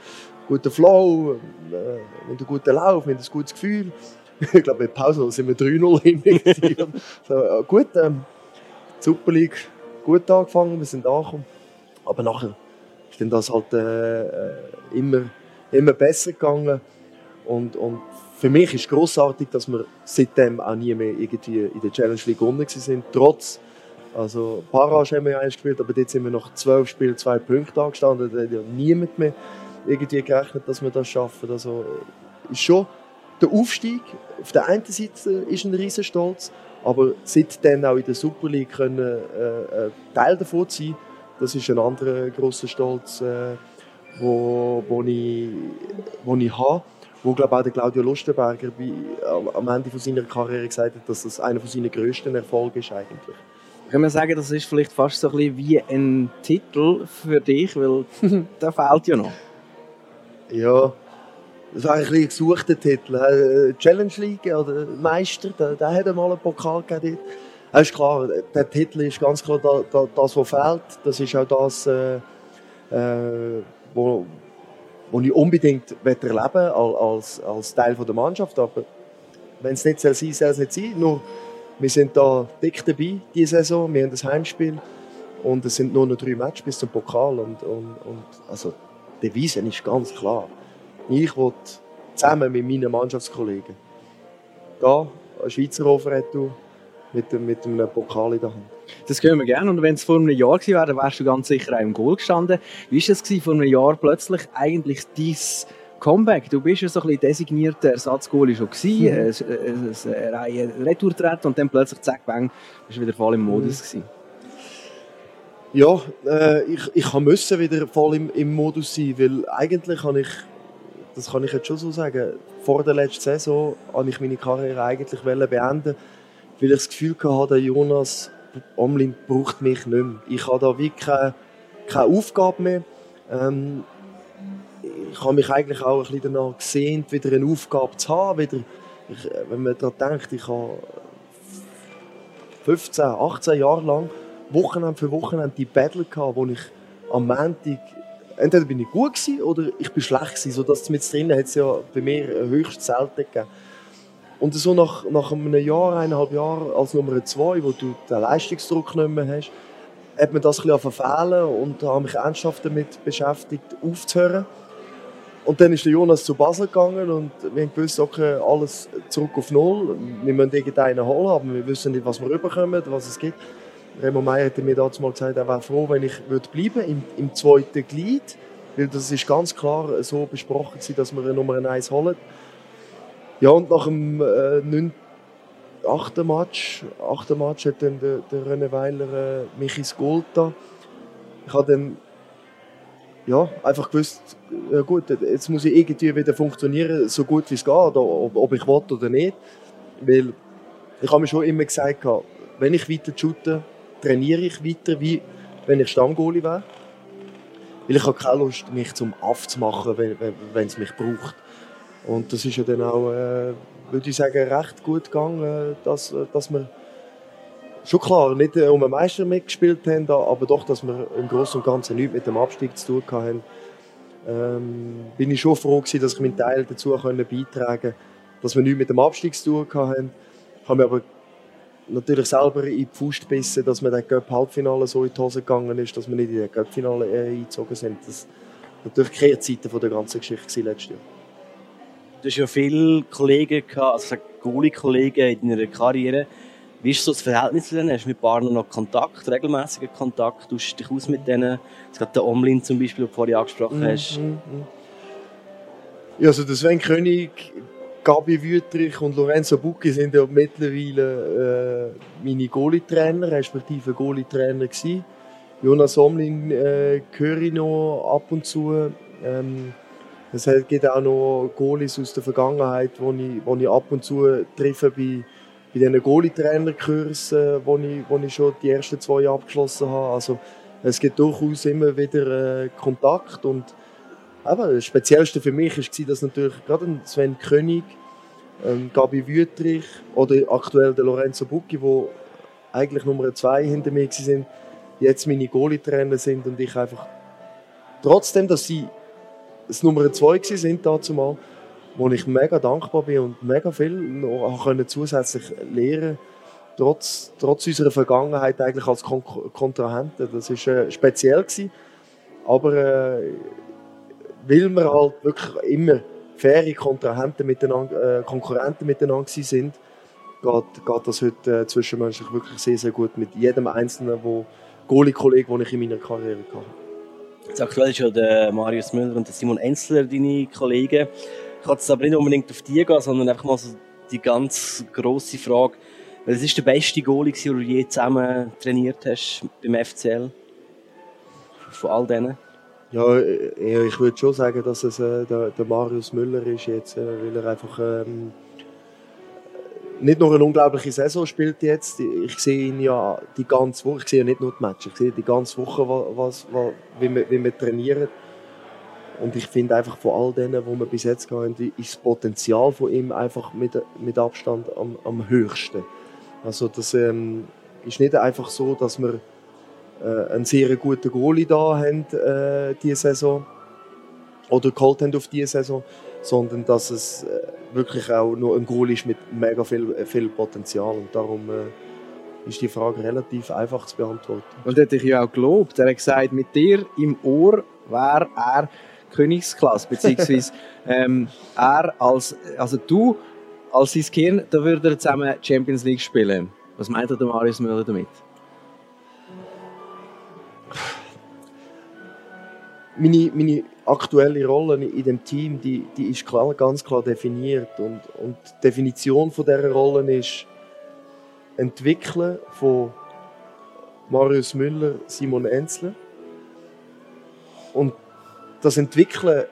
Speaker 3: guten Flow, äh, wir haben einen guten Lauf, wir haben ein gutes Gefühl. ich glaube, der Pause sind wir 3-0 hinten. so, äh, gut, ähm, Super League gut angefangen, wir sind angekommen. Aber nachher ist das halt äh, äh, immer, immer besser gegangen. Und, und für mich ist großartig, dass wir seitdem auch nie mehr irgendwie in der Challenge League gewonnen sind. Trotz, also Parage haben wir ja gespielt, aber jetzt sind wir nach zwölf Spielen zwei Punkte angestanden. Da hat ja niemand mehr irgendwie gerechnet, dass wir das schaffen. Also ist schon der Aufstieg auf der einen Seite ist ein Riesenstolz, aber seitdem auch in der Super League können äh, äh, Teil davon zu sein, das ist ein anderer großer Stolz, äh, wo, wo, ich, wo ich habe. Wo glaube auch der Claudio Lustenberger bei, am, Ende von seiner Karriere gesagt hat, dass das einer von seinen grössten Erfolge ist eigentlich.
Speaker 2: Kann man sagen, das ist vielleicht fast so ein bisschen wie ein Titel für dich, weil der fehlt ja noch.
Speaker 3: Ja, das war eigentlich ein gesuchter Titel. Äh, Challenge League oder Meister, der, der hat mal einen Pokal gegeben. Das ist klar, der Titel ist ganz klar da, da, das, was fehlt. Das ist auch das, äh, äh, wo, die ich unbedingt erleben möchte, als, als Teil der Mannschaft. Aber wenn es nicht sein soll, soll es nicht sein. Nur, wir sind da dick dabei, diese Saison. Wir haben das Heimspiel. Und es sind nur noch drei Matches bis zum Pokal. Und, und, und also, die Devise ist ganz klar. Ich will zusammen mit meinen Mannschaftskollegen gehen, ein Schweizer Hofretto mit, mit einem Pokal in der Hand.
Speaker 2: Das können wir gerne. Und wenn es vor einem Jahr gewesen wäre, dann wärst du ganz sicher auch im Goal gestanden. Wie war es vor einem Jahr plötzlich eigentlich dein Comeback? Du bist ja so ein bisschen designierter Ersatzgoalie schon gewesen, mhm. eine Reihe Retourtreten und dann plötzlich zack, bang, bist du wieder voll im Modus gewesen.
Speaker 3: Ja, äh, ich, ich musste wieder voll im, im Modus sein, weil eigentlich habe ich, das kann ich jetzt schon so sagen, vor der letzten Saison habe ich meine Karriere eigentlich beenden weil ich das Gefühl hatte, Jonas Omlin braucht mich nicht mehr. Ich habe da wirklich keine, keine Aufgabe mehr. Ähm, ich habe mich eigentlich auch ein bisschen danach gesehnt, wieder eine Aufgabe zu haben. Wieder, ich, wenn man daran denkt, ich habe 15, 18 Jahre lang Wochenende für Wochenende die Battle gehabt, wo ich am Montag entweder bin ich gut gewesen oder ich bin schlecht gewesen. So dass mit drinnen hat es ja bei mir höchst selten gegeben. Und so nach, nach einem Jahr, eineinhalb Jahren als Nummer zwei, wo du den Leistungsdruck nicht mehr hast, hat man das ein bisschen verfehlen und habe mich ernsthaft damit beschäftigt, aufzuhören. Und dann ist der Jonas zu Basel gegangen und wir haben gewusst, okay, alles zurück auf Null. Wir müssen irgendeinen holen, aber wir wissen nicht, was wir rüberkommen, was es gibt. Remo Meyer hat mir damals mal gesagt, er wäre froh, wenn ich bleiben würde im, im zweiten Glied. Weil das ist ganz klar so besprochen, dass wir eine Nummer 1 holen. Ja, und nach dem äh, 9, 8. Match, 8. Match hat dann der, der René Weiler äh, mich ins Goal da. Ich habe dann ja, einfach gewusst, ja gut, jetzt muss ich irgendwie wieder funktionieren, so gut wie es geht, ob, ob ich will oder nicht. Weil ich habe mir schon immer gesagt, wenn ich weiter shoote, trainiere ich weiter, wie wenn ich Stammgoalie wäre. Weil ich habe keine Lust, mich zum Aff zu machen, wenn, es mich braucht. Und das ist ja dann auch, äh, würde ich sagen, recht gut gegangen, dass, dass wir schon klar nicht äh, um einen Meister mitgespielt haben, aber doch, dass wir im Großen und Ganzen nichts mit dem Abstieg zu tun hatten. Ähm, bin ich schon froh gewesen, dass ich meinen Teil dazu beitragen konnte, dass wir nichts mit dem Abstieg zu tun hatten. Ich habe mir aber natürlich selber in die Fuß gebissen, dass mir der Cup-Halbfinale so in die Hose gegangen ist, dass wir nicht in der Cup-Finale äh, eingezogen sind. Das war natürlich die Kehrseite von der ganzen Geschichte letztes Jahr.
Speaker 5: Du hast ja viele Kollegen gehabt, also Goalie-Kollegen in deiner Karriere. Wie ist so das Verhältnis zu denen? Hast du mit Barnen noch Kontakt, regelmäßigen Kontakt? Du dich aus mit denen? Es gibt der Omlin zum Beispiel, den du vorhin angesprochen hast. Mm, mm, mm.
Speaker 3: Ja, also der Sven König, Gabi Wüttrich und Lorenzo Bucchi sind ja mittlerweile äh, meine Goalie-Trainer, respektive Goalie-Trainer gewesen. Jonas Omlin äh, höre ich noch ab und zu. Ähm, es gibt auch noch Goalies aus der Vergangenheit, wo ich, wo ich ab und zu treffe bei, bei diesen Goalie-Trainer-Kursen, wo ich, wo ich schon die ersten zwei abgeschlossen habe. Also es gibt durchaus immer wieder äh, Kontakt und aber das Speziellste für mich war, dass natürlich gerade Sven König, ähm, Gabi Wüttrich oder aktuell der Lorenzo Bucchi, wo eigentlich Nummer zwei hinter mir sind, jetzt meine Goalie-Trainer sind und ich einfach trotzdem, dass sie das Nummer zwei sind dazu mal, wo ich mega dankbar bin und mega viel noch können zusätzlich lernen trotz, trotz unserer Vergangenheit eigentlich als Kon Kontrahenten. Das war äh, speziell gewesen. Aber äh, weil wir halt wirklich immer faire Kontrahenten miteinander, äh, Konkurrenten miteinander sind, geht, geht das heute äh, zwischenmenschlich wirklich sehr, sehr gut mit jedem einzelnen Goalie-Kollegen, den ich in meiner Karriere hatte.
Speaker 5: Jetzt aktuell ist ja der Marius Müller und der Simon Enzler deine Kollegen. Ich kann jetzt aber nicht unbedingt auf die gehen, sondern einfach mal so die ganz grosse Frage. Welches ist der beste Goalie, den du je zusammen trainiert hast beim FCL? Von all denen?
Speaker 3: Ja, ich würde schon sagen, dass es äh, der, der, Marius Müller ist jetzt, äh, weil er einfach ähm, nicht nur eine unglaubliche Saison spielt jetzt. Ich sehe ihn ja die ganze Woche, ich sehe ja nicht nur die Matches, ich sehe die ganze Woche, was, was, wie, wir, wie wir trainieren. Und ich finde einfach von all denen, die wir bis jetzt haben, ist das Potenzial von ihm einfach mit, mit Abstand am, am höchsten. Also das ähm, ist nicht einfach so, dass wir äh, einen sehr guten Goalie da haben äh, diese Saison. oder geholt haben auf diese Saison, sondern dass es äh, wirklich auch noch ein Goal ist mit mega viel, äh, viel Potenzial. Und darum äh, ist die Frage relativ einfach zu beantworten.
Speaker 2: Und er hat dich ja auch gelobt. Er hat gesagt, mit dir im Ohr wäre er Königsklasse, beziehungsweise ähm, er als, also du als sein Kind, da würde er zusammen Champions League spielen. Was meint der Marius Müller damit?
Speaker 3: Meine, meine aktuelle Rolle in dem Team, die, die ist klar, ganz klar definiert. Und, und die Definition von dieser Rolle ist Entwickeln von Marius Müller, Simon Enzler. Und das Entwickeln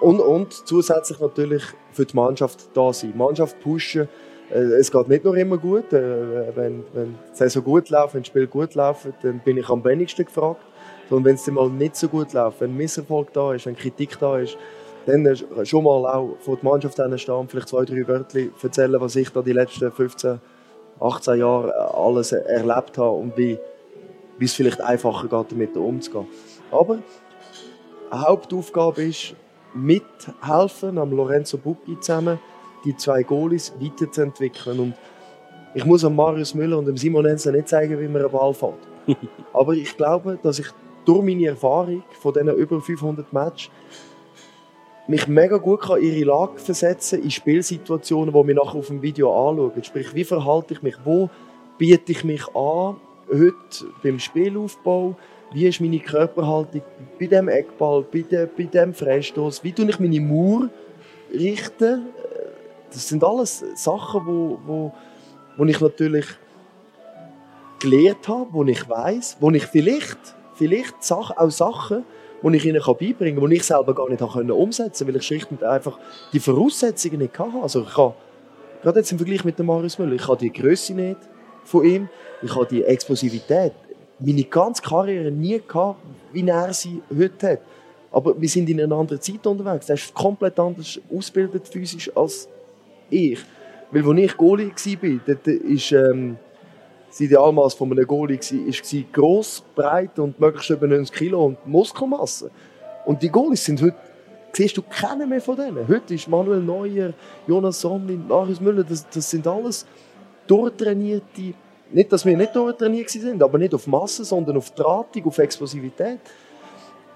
Speaker 3: und, und zusätzlich natürlich für die Mannschaft da sein. Die Mannschaft pushen. Äh, es geht nicht nur immer gut. Äh, wenn, wenn die Saison gut läuft, wenn die Spiele gut laufen, dann bin ich am wenigsten gefragt. Und wenn es mal nicht so gut läuft, wenn Misserfolg da ist, wenn Kritik da ist, dann schon mal auch vor der Mannschaft stehen, vielleicht zwei, drei Wörter erzählen, was ich da die letzten 15, 18 Jahre alles erlebt habe und wie, wie es vielleicht einfacher geht, damit umzugehen. Aber eine Hauptaufgabe ist, mithelfen, am Lorenzo Bucchi zusammen, die zwei Goalies weiterzuentwickeln. Und ich muss am Marius Müller und dem Simon Ensler nicht zeigen, wie man einen Ball fährt. Aber ich glaube, dass ich durch meine Erfahrung von diesen über 500 Matches mich mega gut kann in ihre Lage versetzen in Spielsituationen, die wir nachher auf dem Video anschauen. Sprich, wie verhalte ich mich, wo biete ich mich an, heute beim Spielaufbau, wie ist meine Körperhaltung bei dem Eckball, bei, de, bei dem Freistoß, wie tue ich meine Mauer richten. Das sind alles Sachen, wo, wo, wo ich natürlich gelernt habe, wo ich weiß, wo ich vielleicht vielleicht Sachen, auch Sachen, die ich ihnen beibringen kann, die ich selber gar nicht umsetzen konnte, weil ich schlicht und einfach die Voraussetzungen nicht hatte. Also ich habe, gerade jetzt im Vergleich mit dem Marius Müller, ich habe die Größe nicht von ihm, ich habe die Explosivität, meine ganze Karriere nie gehabt, wie er sie heute hat. Aber wir sind in einer anderen Zeit unterwegs. Er ist komplett anders ausgebildet physisch als ich. Weil, als ich Goalie war, dort ist, ähm, das Idealmaß von einem Goalie war, gross, breit und möglichst über 90 Kilo und Muskelmasse. Und die Goalies sind heute, siehst du keinen mehr von denen. Heute ist Manuel Neuer, Jonas Somlin, Marius Müller, das, das sind alles durchtrainierte, nicht, dass wir nicht durchtrainiert sind, aber nicht auf Masse, sondern auf Drahtung, auf Explosivität.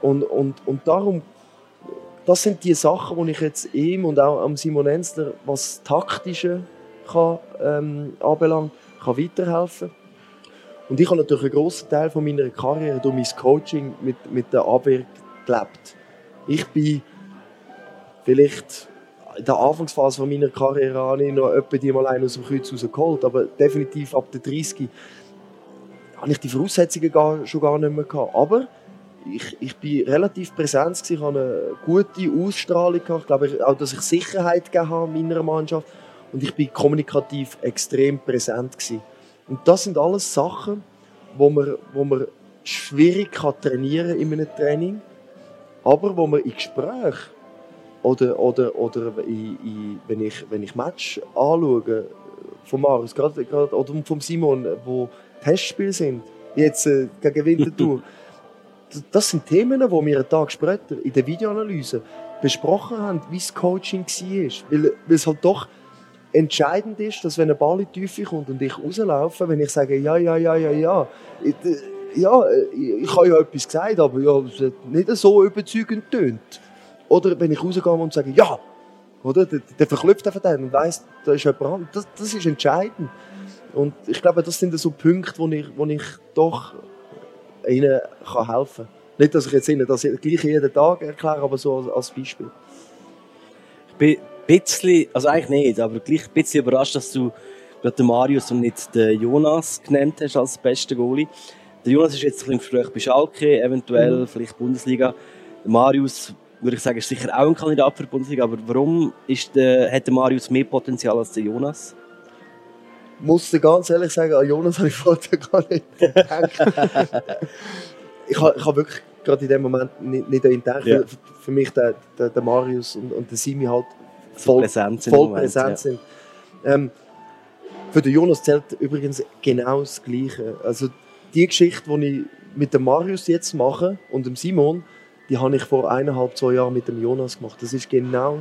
Speaker 3: Und, und, und darum, das sind die Sachen, die ich jetzt ihm und auch am Simon Enzler, was Taktische kann, ähm, anbelangt, kann weiterhelfen Und ich habe natürlich einen grossen Teil von meiner Karriere durch mein Coaching mit, mit der Abwehr gelebt. Ich bin vielleicht in der Anfangsphase von meiner Karriere habe noch etwa die mal aus dem Kreuz rausgeholt, aber definitiv ab der 30 habe ich die Voraussetzungen gar, schon gar nicht mehr gehabt. Aber ich, ich bin relativ präsent ich habe eine gute Ausstrahlung gehabt. Ich glaube auch, dass ich Sicherheit gegeben habe meiner Mannschaft und ich bin kommunikativ extrem präsent gewesen. Und das sind alles Sachen, wo man, wo man schwierig kann trainieren in einem Training, aber wo man in Gesprächen oder, oder, oder in, in, wenn, ich, wenn ich Match anschaue, von Marius, gerade, gerade, oder von Simon, wo Testspiele sind, jetzt äh, gegen Winterthur, das sind Themen, die wir einen Tag später in der Videoanalyse besprochen haben, wie das Coaching war. Weil, weil es halt doch entscheidend ist, dass wenn ein Ball in die Tiefe kommt und ich rauslaufe, wenn ich sage, ja, ja, ja, ja, ja, ich, äh, ja, ich habe ja etwas gesagt, aber ja, es hat nicht so überzeugend tönt. Oder wenn ich rausgehe und sage, ja, oder, der, der verklüpft einfach den und weiss, da ist jemand das, das ist entscheidend. Und ich glaube, das sind so Punkte, wo ich, wo ich doch ihnen kann helfen kann. Nicht, dass ich jetzt ihnen das gleich jeden Tag erkläre, aber so als Beispiel.
Speaker 5: Ich bin bisschen, also eigentlich nicht, aber gleich ein bisschen überrascht, dass du gerade den Marius und nicht den Jonas genannt hast als besten Goalie. Der Jonas ist jetzt im Gespräch bei Schalke, eventuell mhm. vielleicht Bundesliga. Der Marius, würde ich sagen, ist sicher auch ein Kandidat für die Bundesliga, aber warum ist der, hat der Marius mehr Potenzial als der Jonas?
Speaker 3: Ich muss dir ganz ehrlich sagen, an Jonas habe ich vorher gar nicht gedacht. ich habe, ich habe wirklich gerade in dem Moment nicht, nicht gedacht. Ja. Für, mich der, der, der Marius und, und der Simi halt voll präsent sind. Voll präsent ja. sind. Ähm, für den Jonas zählt übrigens genau das Gleiche. Also die Geschichte, die ich mit dem Marius jetzt mache und dem Simon, die habe ich vor eineinhalb, zwei Jahren mit dem Jonas gemacht. Das ist genau,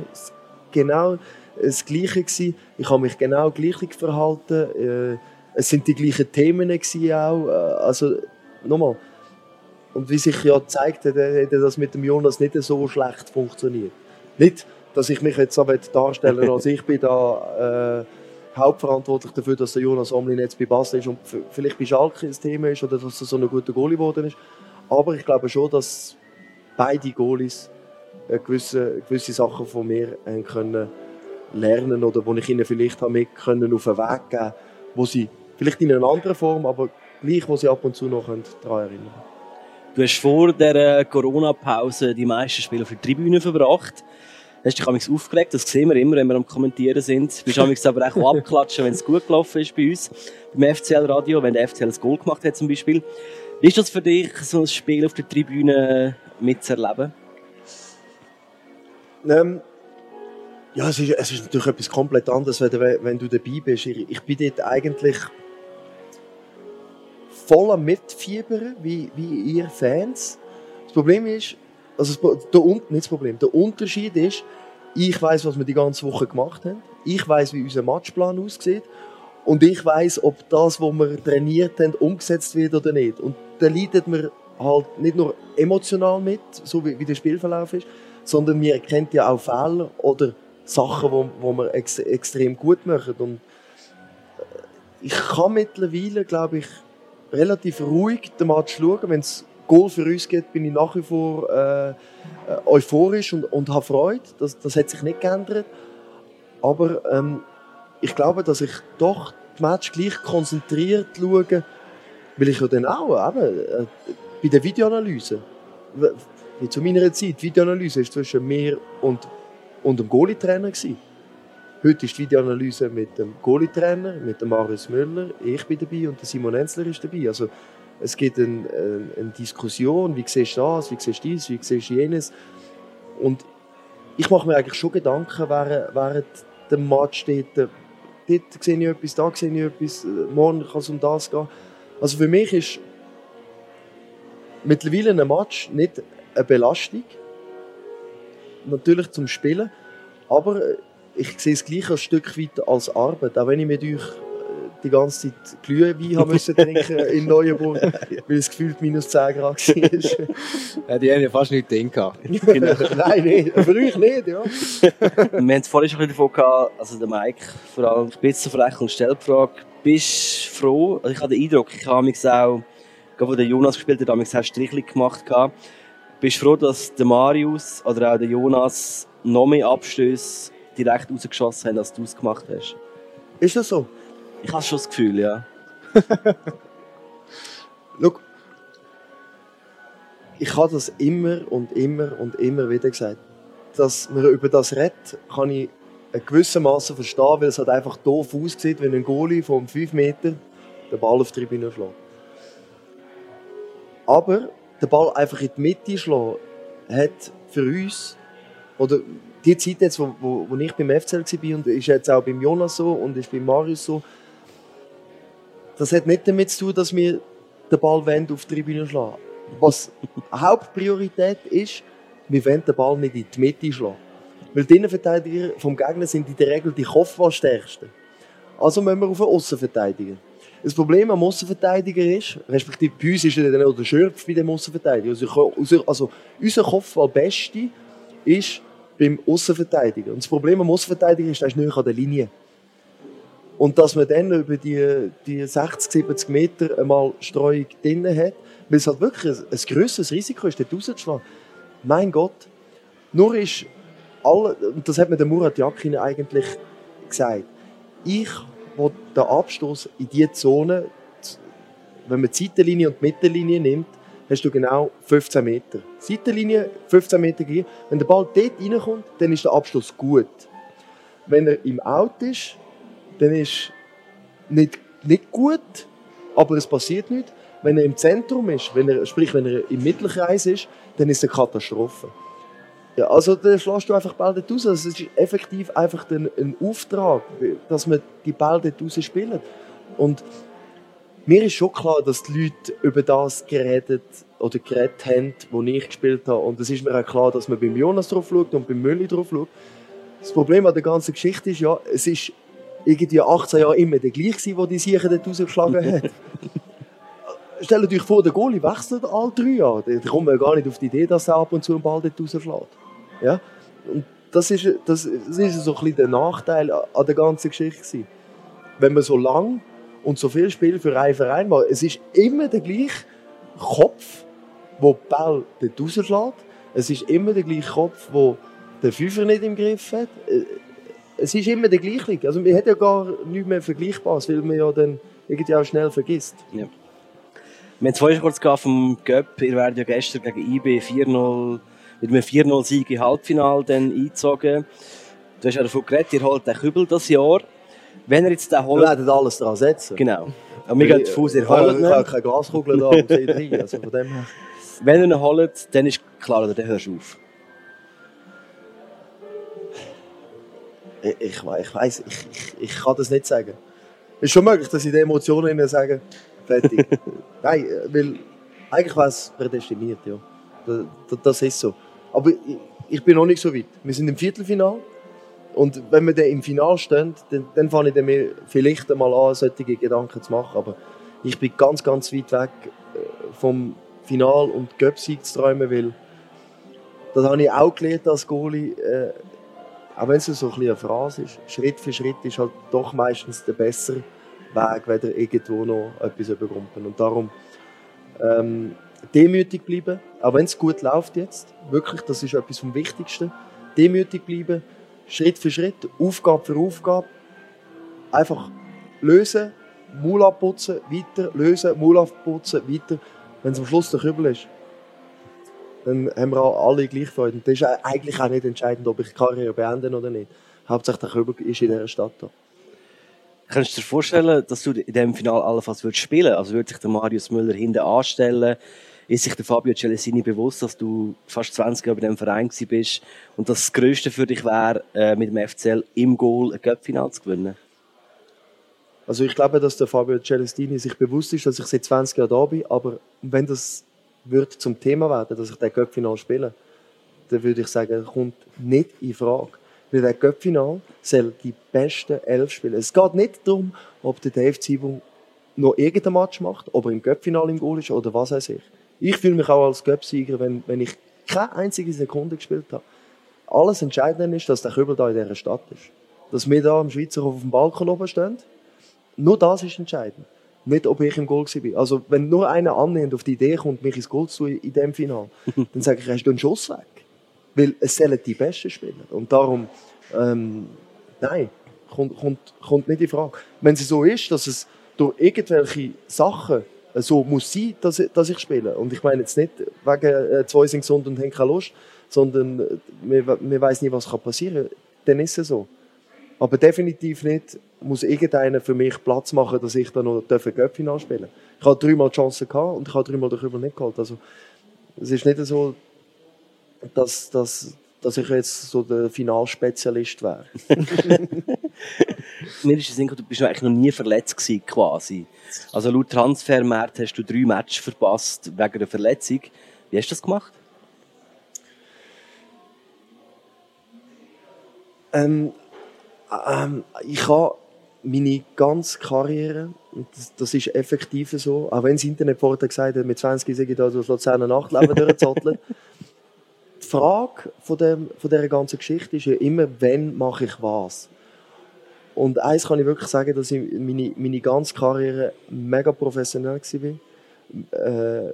Speaker 3: genau das Gleiche gewesen. Ich habe mich genau gleich verhalten. Äh, es sind die gleichen Themen gewesen auch. Äh, also, nochmal. Und wie sich ja gezeigt hat, hätte das mit dem Jonas nicht so schlecht funktioniert. Nicht, dass ich mich jetzt aber darstellen als ich bin da äh, hauptverantwortlich dafür, dass der Jonas Omlin jetzt bei Basel ist und vielleicht bei Schalke ein Thema ist oder dass er so ein guter Goalie geworden ist. Aber ich glaube schon, dass beide Goalies gewisse, gewisse Sachen von mir haben können lernen oder wo ich ihnen vielleicht mit können auf den Weg geben, wo sie vielleicht in einer anderen Form, aber gleich, wo sie ab und zu noch daran erinnern können.
Speaker 5: Du hast vor der Corona-Pause die meisten Spiele auf der Tribüne verbracht. Hast dich amigs aufgeregt, das sehen wir immer, wenn wir am Kommentieren sind. Du bist amigs aber auch abklatschen, wenn es gut gelaufen ist bei uns. Beim FCL-Radio, wenn der FCL ein Goal gemacht hat zum Beispiel. Wie ist das für dich, so ein Spiel auf der Tribüne mitzuerleben?
Speaker 3: Ähm, ja, es ist, es ist natürlich etwas komplett anderes, wenn, wenn du dabei bist. Ich, ich bin dort eigentlich voller Mitfiebern, wie, wie ihr Fans. Das Problem ist, also der, nicht das Problem, der Unterschied ist, ich weiß, was wir die ganze Woche gemacht haben. Ich weiß, wie unser Matchplan aussieht. Und ich weiß, ob das, was wir trainiert haben, umgesetzt wird oder nicht. Und da leidet man halt nicht nur emotional mit, so wie, wie der Spielverlauf ist, sondern wir erkennen ja auch Fehler oder Sachen, wo, wo wir ex, extrem gut machen. Und äh, ich kann mittlerweile, glaube ich, relativ ruhig den Match schauen. Wenn es Goal für uns geht, bin ich nach wie vor äh, äh, euphorisch und, und habe Freude. Das, das hat sich nicht geändert. Aber ähm, ich glaube, dass ich doch das Match gleich konzentriert schaue, weil ich ja dann auch eben, äh, bei der Videoanalyse, wie zu meiner Zeit, die Videoanalyse ist zwischen mir und, und dem Goalie-Trainer. Heute ist die Videoanalyse mit dem Goalie-Trainer, mit dem Marius Müller, ich bin dabei und der Simon Enzler ist dabei. Also, es gibt eine, eine, Diskussion, wie siehst du das, wie siehst du dies, wie siehst du jenes. Und ich mache mir eigentlich schon Gedanken, während, während der Match steht, dort sehe ich etwas, da sehe ich etwas, morgen kann es um das gehen. Also für mich ist mittlerweile ein Match nicht eine Belastung, natürlich zum Spielen, aber ich sehe es gleich ein Stück weit als Arbeit, auch wenn ich mit euch äh, die ganze Zeit Glühwein haben müssen trinken in Neuenburg, weil es gefühlt minus 10 Grad war.
Speaker 2: ja, die haben ja fast nicht gedacht.
Speaker 3: genau. Nein, nicht. Für euch nicht, ja.
Speaker 5: Wir haben es vorhin schon ein bisschen davon gehabt, also der Mike, vor allem Spitzenfrech und Stellfrage, bist du froh, also ich habe den Eindruck, ich habe mich auch, gerade wo der Jonas gespielt hat, habe ich auch Strichli gemacht gehabt. Bist du froh, dass der Marius oder auch der Jonas noch mehr Abstöße direkt rausgeschossen haben, als du es gemacht hast.
Speaker 3: Ist das so?
Speaker 5: Ich habe schon das Gefühl, ja.
Speaker 3: Schau, ich habe das immer und immer und immer wieder gesagt. Dass man über das redet, kann ich Maße verstehen, weil es halt einfach doof aussieht, wenn ein Goalie von 5 Meter den Ball auf die Tribüne schlägt. Aber den Ball einfach in die Mitte schlagen, hat für uns, oder die Zeit jetzt, wo, wo, wo ich beim FCL war und ist jetzt auch beim Jonas so und ist beim Marius so, das hat nicht damit zu tun, dass wir den Ball auf die Tribüne schlagen. Was Hauptpriorität ist, wir wollen den Ball nicht in die Mitte schlagen. Weil die Innenverteidiger vom Gegner sind in der Regel die Kopfballstärksten. Also müssen wir auf einen Außenverteidiger. Das Problem am Außenverteidiger ist, respektive bei uns ist er dann auch der Schürpf bei dem Außenverteidiger. Also, also unser Kopfballbeste ist beim Außenverteidiger. Und das Problem am Außenverteidiger ist, er ist nicht an der Linie. Und dass man dann über die, die 60, 70 Meter einmal Streuung drin hat, weil es halt wirklich ein, ein grösseres Risiko ist, dort rauszuschlagen. Mein Gott. Nur ist alle, und das hat mir der Murat Yakin eigentlich gesagt, ich will den Abstoß in diese Zone, wenn man die Seitenlinie und die Mittellinie nimmt, hast du genau 15 Meter. Seitenlinie 15 Meter. Wenn der Ball dort reinkommt, dann ist der Abschluss gut. Wenn er im Out ist, dann ist nicht, nicht gut, aber es passiert nichts. Wenn er im Zentrum ist, wenn er, sprich wenn er im Mittelkreis ist, dann ist es eine Katastrophe. Ja, also dann schlägst du einfach Ball dort raus. Es ist effektiv einfach ein, ein Auftrag, dass man die dort raus spielt. Und mir ist schon klar, dass die Leute über das geredet oder geredet haben, wo ich gespielt habe. Und es ist mir auch klar, dass man beim Jonas drauf schaut und beim Mülli drauf schaut. Das Problem an der ganzen Geschichte ist ja, es ist irgendwie 18 Jahre immer der gleiche, der die Sicher dort rausgeschlagen hat. Stellt euch vor, der Goalie wechselt alle drei Jahre. Da kommt man gar nicht auf die Idee, dass er ab und zu einen Ball dort rausschlägt. Ja? Und das ist, das, ist so ein bisschen der Nachteil an der ganzen Geschichte. Wenn man so lang und so viel Spiel für einen Verein macht, es ist immer der gleiche Kopf, der den Ball dort rausschlägt. Es ist immer der gleiche Kopf, der den Fünfer nicht im Griff hat. Es ist immer der gleiche. Also man hat ja gar nichts mehr Vergleichbares, weil man ja dann irgendwie auch schnell vergisst.
Speaker 5: Ja. Wir haben es vorhin kurz vom Göpp. Ihr werdet ja gestern gegen IB 4-0 mit einem 4-0-Sieg im Halbfinale dann eingezogen. Du hast ja davon geredet, ihr holt den Kübel das Jahr. Wenn ihr jetzt den holt...
Speaker 3: Wir werden alles daran setzen.
Speaker 5: Genau. Und wir gehen davon aus, ihr holt
Speaker 3: Ich habe keine Glaskugel da und rein. Also von dem her.
Speaker 5: Wenn ihr ihn holt, dann ist klar, dann hörst du auf.
Speaker 3: Ich, ich, ich weiss, ich, ich, ich kann das nicht sagen. Es ist schon möglich, dass ich die Emotionen sage, fertig. Nein, weil eigentlich war es prädestiniert, ja. Das, das ist so. Aber ich, ich bin noch nicht so weit. Wir sind im Viertelfinal. Und wenn wir dann im Finale stehen, dann, dann fange ich dann mir vielleicht einmal an, solche Gedanken zu machen. Aber ich bin ganz, ganz weit weg äh, vom Final und Göpsieg zu träumen, weil das habe ich auch gelernt als Goalie. Äh, auch wenn es so ein eine Phrase ist, Schritt für Schritt ist halt doch meistens der bessere Weg, wenn irgendwo noch etwas überrumpeln. Und darum ähm, demütig bleiben, auch wenn es gut läuft jetzt, wirklich, das ist etwas vom Wichtigsten, demütig bleiben, Schritt für Schritt, Aufgabe für Aufgabe, einfach lösen, Maul abputzen, weiter, lösen, Maul abputzen, weiter. Wenn es am Schluss der Kübel ist, dann haben wir alle gleich Freude. Das ist eigentlich auch nicht entscheidend, ob ich die Karriere beende oder nicht. Hauptsache der Kübel ist in dieser Stadt da.
Speaker 5: Kannst du dir vorstellen, dass du in diesem Finale allenfalls würdest spielen Also würde sich der Marius Müller hinten anstellen? Ist sich der Fabio Celestini bewusst, dass du fast 20 Jahre bei diesem Verein bist und dass das Größte für dich wäre, äh, mit dem FCL im Goal ein Cup-Final zu gewinnen?
Speaker 3: Also ich glaube, dass der Fabio Celestini sich bewusst ist, dass ich seit 20 Jahren da bin, aber wenn das wird zum Thema werden, dass ich den Cup-Final spiele, dann würde ich sagen, kommt nicht in Frage. Weil der Cup-Final soll die besten elf spielen. Es geht nicht darum, ob der Dave Zibung noch irgendein Match macht, ob er im Cup-Final im Goal ist oder was weiß ich. Ich fühle mich auch als Cup-Sieger, wenn, wenn ich keine einzige Sekunde gespielt habe. Alles Entscheidende ist, dass der Kübel da in dieser Stadt ist. Dass wir da am Schweizer Hof auf dem Balkon oben stehen. Nur das ist entscheidend. Nicht, ob ich im Goal war. Also, wenn nur einer annimmt auf die Idee kommt, mich ins Goal zu in diesem Final, dann sage ich, hast du einen Schuss weg. Weil es sollen die Besten spielen. Und darum, ähm, nein, kommt, kommt, kommt nicht in Frage. Wenn es so ist, dass es durch irgendwelche Sachen so muss sein, dass ich, dass ich spiele. Und ich meine jetzt nicht wegen äh, zwei sind gesund und haben keine Lust, sondern wir, wir weiß nie, was passieren kann. Dann ist es so. Aber definitiv nicht muss irgendeiner für mich Platz machen, dass ich dann noch ein Göppfinal spielen darf. Ich hatte dreimal die Chance und ich habe dreimal darüber nicht geholt. Also, es ist nicht so, dass, dass, dass ich jetzt so der Finalspezialist wäre.
Speaker 5: Mir ist es du bist eigentlich noch nie verletzt gewesen, quasi. Also laut Transfermarkt hast du drei Matches verpasst wegen einer Verletzung. Wie hast du das gemacht?
Speaker 3: Ähm, ähm, ich habe meine ganze Karriere, das, das, ist effektiv so, auch wenn das Internet vorher gesagt hat, mit 20 sage ich da so das Luzerner Nachtleben durchzottelt. Die Frage von, dem, von dieser ganzen Geschichte ist ja immer, wann mache ich was? Und eins kann ich wirklich sagen, dass ich meine, meine ganze Karriere mega professionell war. Äh,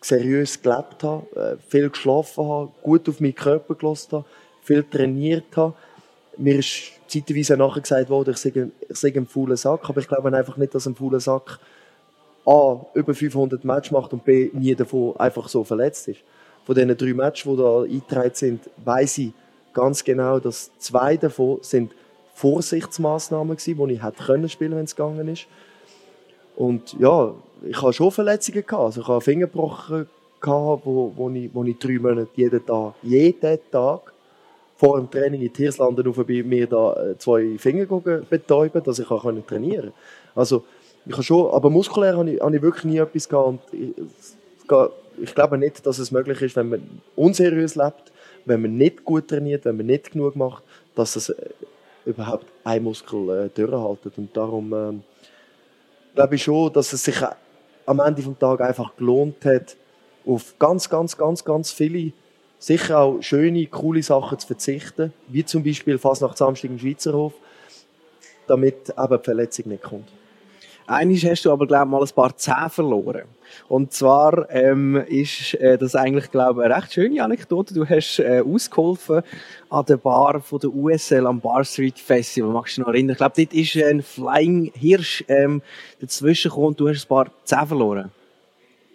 Speaker 3: seriös gelebt habe, äh, viel geschlafen habe, gut auf meinen Körper gelassen habe, viel trainiert habe. Mir ist zeitweise nachher gesagt worden, ich sage, ich sage ein fauler Sack, aber ich glaube einfach nicht, dass ein fauler Sack A, über 500 Matches macht und B, nie davon einfach so verletzt ist. Von diesen drei Matches, die da eingetragen sind, weiß ich ganz genau, dass zwei davon sind Vorsichtsmaßnahmen gewesen, die ich hätte können wenn es gegangen ist. Und ja, ich habe schon Verletzungen gehabt. Also ich habe Finger gebrochen wo, wo, ich, wo ich drei Monate jeden Tag, jeden Tag vor dem Training in Tierslanden auf bei mir da äh, zwei Finger betäuben, dass ich trainieren konnte. Also, ich habe schon, aber muskulär habe ich, habe ich wirklich nie etwas gehabt. Und ich, ich glaube nicht, dass es möglich ist, wenn man unseriös lebt, wenn man nicht gut trainiert, wenn man nicht genug macht, dass es äh, überhaupt ein Muskel äh, durchhaltet. Und darum ähm, glaube ich schon, dass es sich am Ende des Tages einfach gelohnt hat, auf ganz, ganz, ganz, ganz viele, sicher auch schöne, coole Sachen zu verzichten, wie zum Beispiel fast nach Samstag im Schweizerhof, damit eben die Verletzung nicht kommt.
Speaker 2: Eines hast du aber, glaube ich, mal ein paar Zähne verloren. Und zwar ähm, ist äh, das eigentlich, glaube ich, eine recht schöne Anekdote. Du hast äh, ausgeholfen an der Bar von der USL am Bar Street Festival. Magst du dich noch erinnern? Ich glaube, dort ist ein Flying Hirsch ähm, dazwischen gekommen und du hast ein paar Zähne verloren.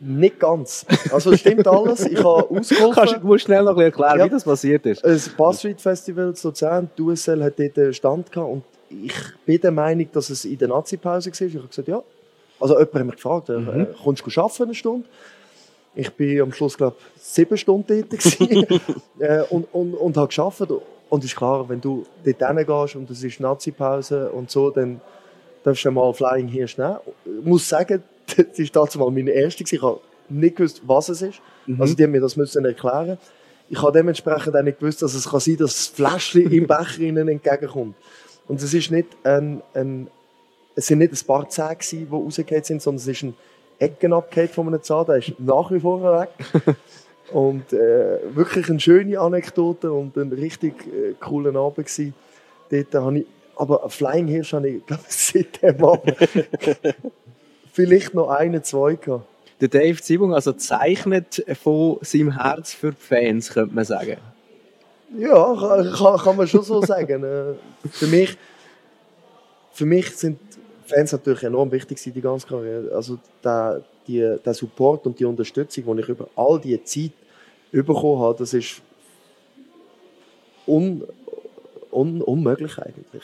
Speaker 3: Nicht ganz. Also stimmt alles. Ich habe ausgeholfen.
Speaker 2: Kannst du musst schnell noch erklären,
Speaker 3: Ja.
Speaker 2: wie das passiert ist?
Speaker 3: Das Bar Street Festival in Luzern, die USL hat dort einen Stand gehabt und ich bin der Meinung, dass es in der Nazi-Pause war. Ich habe gesagt, ja. Also jemand hat mich gefragt, äh, kommst du arbeiten eine Stunde? Ich bin am Schluss, glaube ich, sieben Stunden dort gewesen, äh, und, und, und habe gearbeitet. Und es ist klar, wenn du dort hingehst und es ist Nazi-Pause und so, dann darfst du mal Flying Hirsch nehmen. Ich muss sagen, das war dazu mal meine erste. Ich habe nicht gewusst, was es ist. Also die haben mir das müssen erklären. Ich habe dementsprechend auch nicht gewusst, dass es kann sein dass das Fläschchen im Becher ihnen entgegenkommt. Und es ist nicht ein, ein es sind nicht ein paar Zähne gewesen, die rausgefallen sind, sondern es ist ein Ecken abgefallen von einem Zahn, der ist nach wie vor weg. und äh, wirklich eine schöne Anekdote und ein richtig äh, cooler Abend gewesen. Dort habe ich, aber Flying Hirsch habe ich, glaube ich, seit dem Abend vielleicht noch einen, zwei gehabt.
Speaker 2: Der Dave Zibung also zeichnet von seinem Herz für die Fans, könnte man sagen.
Speaker 3: Ja, kann, kann, man schon so sagen. Äh, für mich, für mich sind Fans natürlich enorm wichtig die ganze Karriere. Also der, die, der Support und die Unterstützung, die ich über all diese Zeit bekommen habe, das ist un, un, unmöglich eigentlich.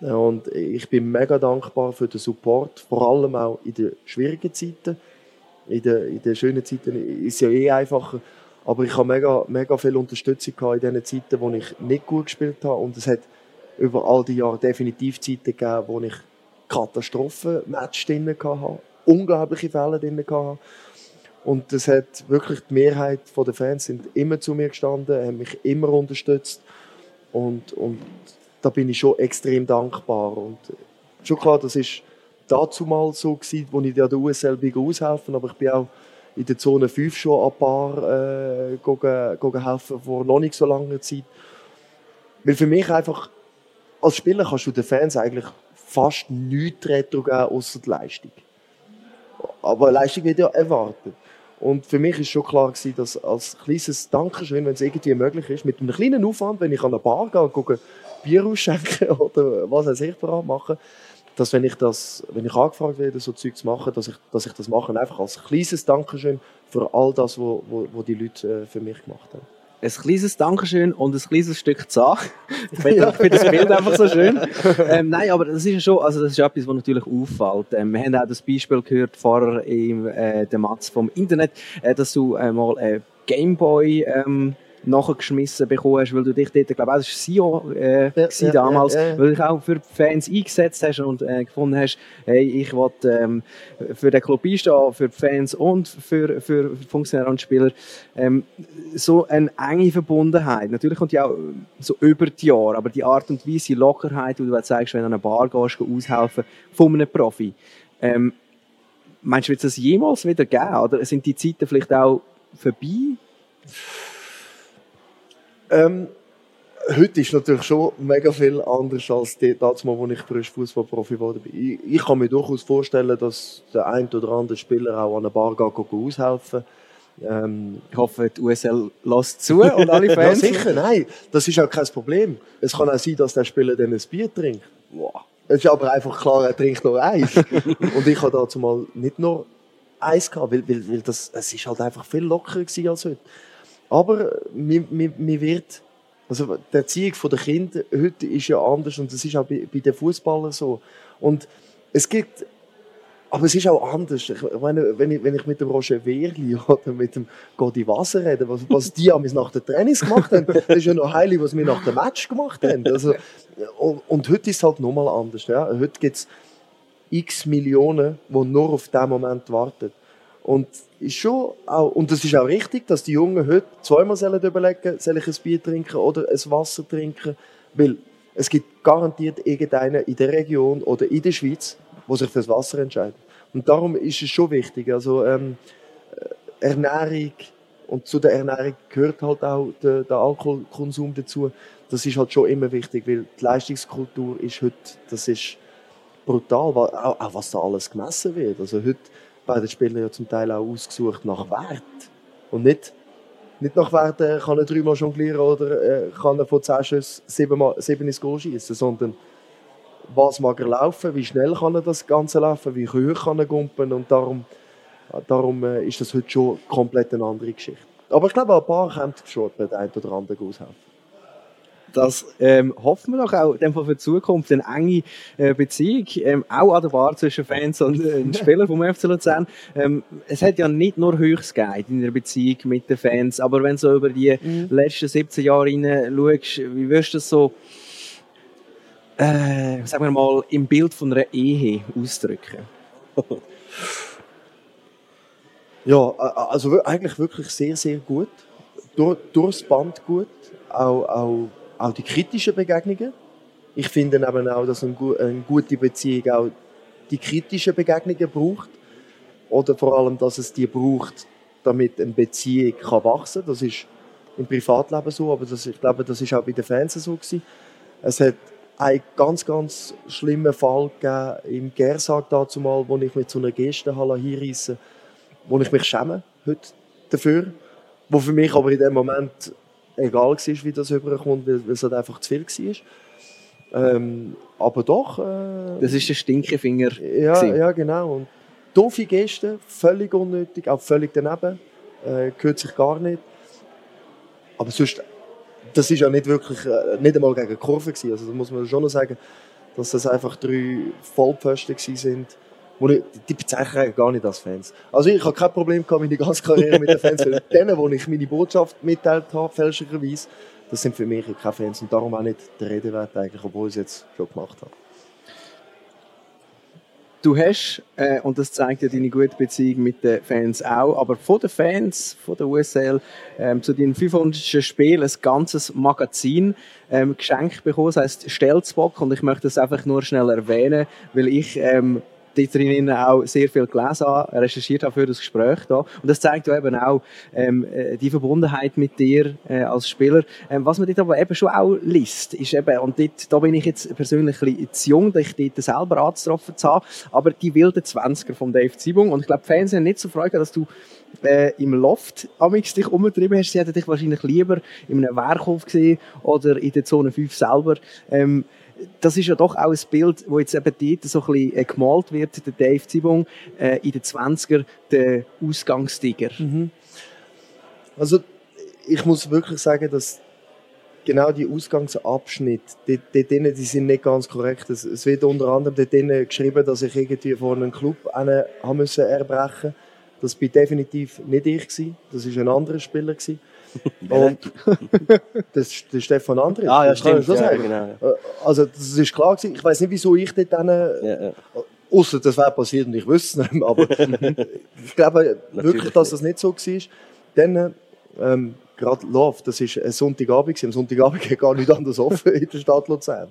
Speaker 3: Und ich bin mega dankbar für den Support, vor allem auch in den schwierigen Zeiten. In den, in den schönen Zeiten ist es ja eh einfacher. Aber ich habe mega, mega viel Unterstützung gehabt in den Zeiten, wo ich nicht gut gespielt habe. Und es hat über all die Jahre definitiv Zeiten gegeben, wo ich Katastrophen-Match drin hatte. Unglaubliche Fälle drin hatte. Und das hat wirklich die Mehrheit der Fans sind immer zu mir gestanden, haben mich immer unterstützt. Und, und da bin ich schon extrem dankbar. Und schon klar, das ist dazu mal so wo ich der USL aushelfen, aber ich bin auch in der Zone 5 schon ein paar äh, helfen vor noch nicht so langer Zeit. Weil für mich einfach, als Spieler kannst du den Fans eigentlich fast nichts retro geben, außer die Leistung. Aber Leistung wird ja erwartet. Und für mich ist schon klar gewesen, dass als kleines Dankeschön, wenn es irgendwie möglich ist, mit einem kleinen Aufwand, wenn ich an eine Bar gehe und Bier ausschenken oder was ich daran machen, dass wenn ich das, wenn ich angefragt werde, so Zeug zu machen, dass ich, dass ich das mache, einfach als kleines Dankeschön für all das, was wo, wo, wo die Leute äh, für mich gemacht haben.
Speaker 2: Ein kleines Dankeschön und ein kleines Stück. Ich finde ich finde das Bild einfach so schön. Ähm, nein, aber das ist ja schon, also das ist etwas, was natürlich auffällt. Ähm, wir haben auch das Beispiel gehört vorher im äh, der Matz vom Internet, äh, dass du äh, mal äh, Gameboy ähm, nachgeschmissen bekommen hast, weil du dich dort, glaube ich, Sio äh,
Speaker 3: Ja, ja,
Speaker 2: damals,
Speaker 3: ja,
Speaker 2: weil du dich auch für die Fans eingesetzt hast und äh, gefunden hast, hey, ich will ähm, für den Club einstehen, für die Fans und für, für Funktionäre und Spieler. Ähm, so eine enge Verbundenheit. Natürlich kommt die auch so über die Jahre, aber die Art und Weise, die Lockerheit, die du zeigst, wenn du an eine Bar gehst, geh aushelfen von einem Profi. Ähm, meinst du, wird es das jemals wieder geben? Oder sind die Zeiten vielleicht auch vorbei?
Speaker 3: Ähm, heute ist natürlich schon mega viel anders als damals, wo ich Fußballprofi geworden bin. Ich, ich kann mir durchaus vorstellen, dass der ein oder andere Spieler auch an einer Bar geht, aushelfen. Ähm,
Speaker 2: Ich hoffe, die USL lässt zu und alle
Speaker 3: ja,
Speaker 2: Fans.
Speaker 3: sicher, nein, das ist auch kein Problem. Es kann auch sein, dass der Spieler dann ein Bier trinkt. Es ist aber einfach klar, er trinkt nur eins. und ich habe dazu mal nicht nur eins gehabt, weil, weil, weil das, es ist halt einfach viel lockerer gewesen als heute. Aber mir, mir, mir wird, also die Erziehung der Kinder heute ist ja anders und das ist auch bei, bei den Fußballern so. Und es gibt, aber es ist auch anders. Ich meine, wenn ich, wenn ich mit dem Roger Wehrli oder mit dem Godi Wasser rede, was, was die am nach den Trainings gemacht haben, das ist ja noch heilig, was wir nach dem Match gemacht haben. Also, und, und heute ist es halt nochmal anders. Ja. Heute gibt es x Millionen, die nur auf diesen Moment warten. Und ist schon auch, und das ist auch richtig, dass die Jungen heute zweimal sollen überlegen, soll ich ein Bier trinken oder ein Wasser trinken, weil es gibt garantiert irgendeinen in der Region oder in der Schweiz, wo sich fürs Wasser entscheidet. Und darum ist es schon wichtig. Also ähm, äh, Ernährung und zu der Ernährung gehört halt auch der, der Alkoholkonsum dazu. Das ist halt schon immer wichtig, weil die Leistungskultur ist heute, das ist brutal, auch, auch was da alles gemessen wird. Also heute werden Spieler ja zum Teil auch ausgesucht nach Wert. Und nicht, nicht nach Wert, äh, kann er dreimal jonglieren oder äh, kann er von zehn Schüssen siebenmal, sieben ins Goal schießen, sondern was mag er laufen, wie schnell kann er das Ganze laufen, wie hoch kann er gumpen und darum, darum äh, ist das heute schon komplett eine andere Geschichte. Aber ich glaube, ein paar kommen schon bei der einen oder anderen aushelfen.
Speaker 2: Das ähm, hoffen wir doch auch in für die Zukunft eine enge äh, Beziehung, ähm, auch an der Bar zwischen Fans und äh, Spielern vom FC Luzern. Ähm, es hat ja nicht nur Höchst gegeben in der Beziehung mit den Fans, aber wenn du so über die mhm. letzten 17 Jahre hinein schaust, wie wirst du das so, äh, sagen wir mal, im Bild von einer Ehe ausdrücken?
Speaker 3: ja, also eigentlich wirklich sehr, sehr gut. Durch, durchs Band gut. Auch, auch auch die kritischen Begegnungen. Ich finde eben auch, dass eine, gute Beziehung auch die kritischen Begegnungen braucht. Oder vor allem, dass es die braucht, damit eine Beziehung kann wachsen kann. Das ist im Privatleben so, aber das, ich glaube, das ist auch bei den Fans so gewesen. Es hat einen ganz, ganz schlimmen Fall gegeben im Gersag dazu mal, wo ich mit so einer Geste hinreissen wo ich mich schäme heute dafür, wo für mich aber in dem Moment egal war, wie das rüberkommt, weil, weil es halt einfach zu viel war. Ähm, aber doch. Äh,
Speaker 2: das ist der Stinkefinger.
Speaker 3: Ja, gewesen. ja, genau. Und doofe Geste, völlig unnötig, auch völlig daneben. Äh, gehört sich gar nicht. Aber sonst, das ist ja nicht wirklich, äh, nicht einmal gegen Kurve gewesen. Also da muss man schon noch sagen, dass das einfach drei Vollpfosten sind wo ich, die bezeichne ich gar nicht als Fans. Also ich habe kein Problem gehabt, meine ganze Karriere mit den Fans, weil denen, wo ich meine Botschaft mitteilt habe, fälschlicherweise, das sind für mich keine Fans und darum auch nicht der Redewert eigentlich, obwohl ich es jetzt schon gemacht habe.
Speaker 2: Du hast, äh, und das zeigt ja deine gute Beziehung mit den Fans auch, aber von den Fans, von der USL, ähm, zu deinem 500. Spiel ein ganzes Magazin ähm, geschenkt bekommen, das heisst Stelzbock, und ich möchte das einfach nur schnell erwähnen, weil ich ähm, drinnen auch sehr viel gelesen recherchiert habe für das Gespräch da. Und das zeigt ja eben auch ähm, äh, die Verbundenheit mit dir äh, als Spieler. Ähm, was man dort aber eben schon auch liest, ist eben, und dort, da bin ich jetzt persönlich ein bisschen zu jung, dich dort selber anzutroffen zu haben, aber die wilden Zwanziger von Dave Zibung. Und ich glaube, die Fans sind nicht so freuen, dass du äh, im Loft amix dich umgetrieben hast. Sie hätten dich wahrscheinlich lieber in einem Werkhof gesehen oder in der Zone 5 selber. Ähm, das ist ja doch auch ein Bild, wo jetzt eben dort so ein bisschen äh, gemalt wird, der Dave Zibung, äh, in den 20er, der Ausgangstiger. Mhm.
Speaker 3: Also, ich muss wirklich sagen, dass genau die Ausgangsabschnitte, die, die, die, die sind nicht ganz korrekt. Es, es wird unter anderem dort geschrieben, dass ich irgendwie vor einem Club einen haben müssen erbrechen. Das war definitiv nicht ich gewesen. Das war ein anderer Spieler gewesen. Und das ist der Stefan Andres.
Speaker 5: Ah, ja, stimmt. Ja, genau.
Speaker 3: Äh, also, das ist klar gewesen. Ich weiß nicht, wieso ich dort dann, ja, ja. Außer das wäre passiert und ich wüsste es nicht mehr. Aber ich glaube wirklich, dass das nicht so war. Dann, ähm, gerade Love, das war ein Sonntagabend. Am Sonntagabend geht gar nicht anders offen in der Stadt Luzern.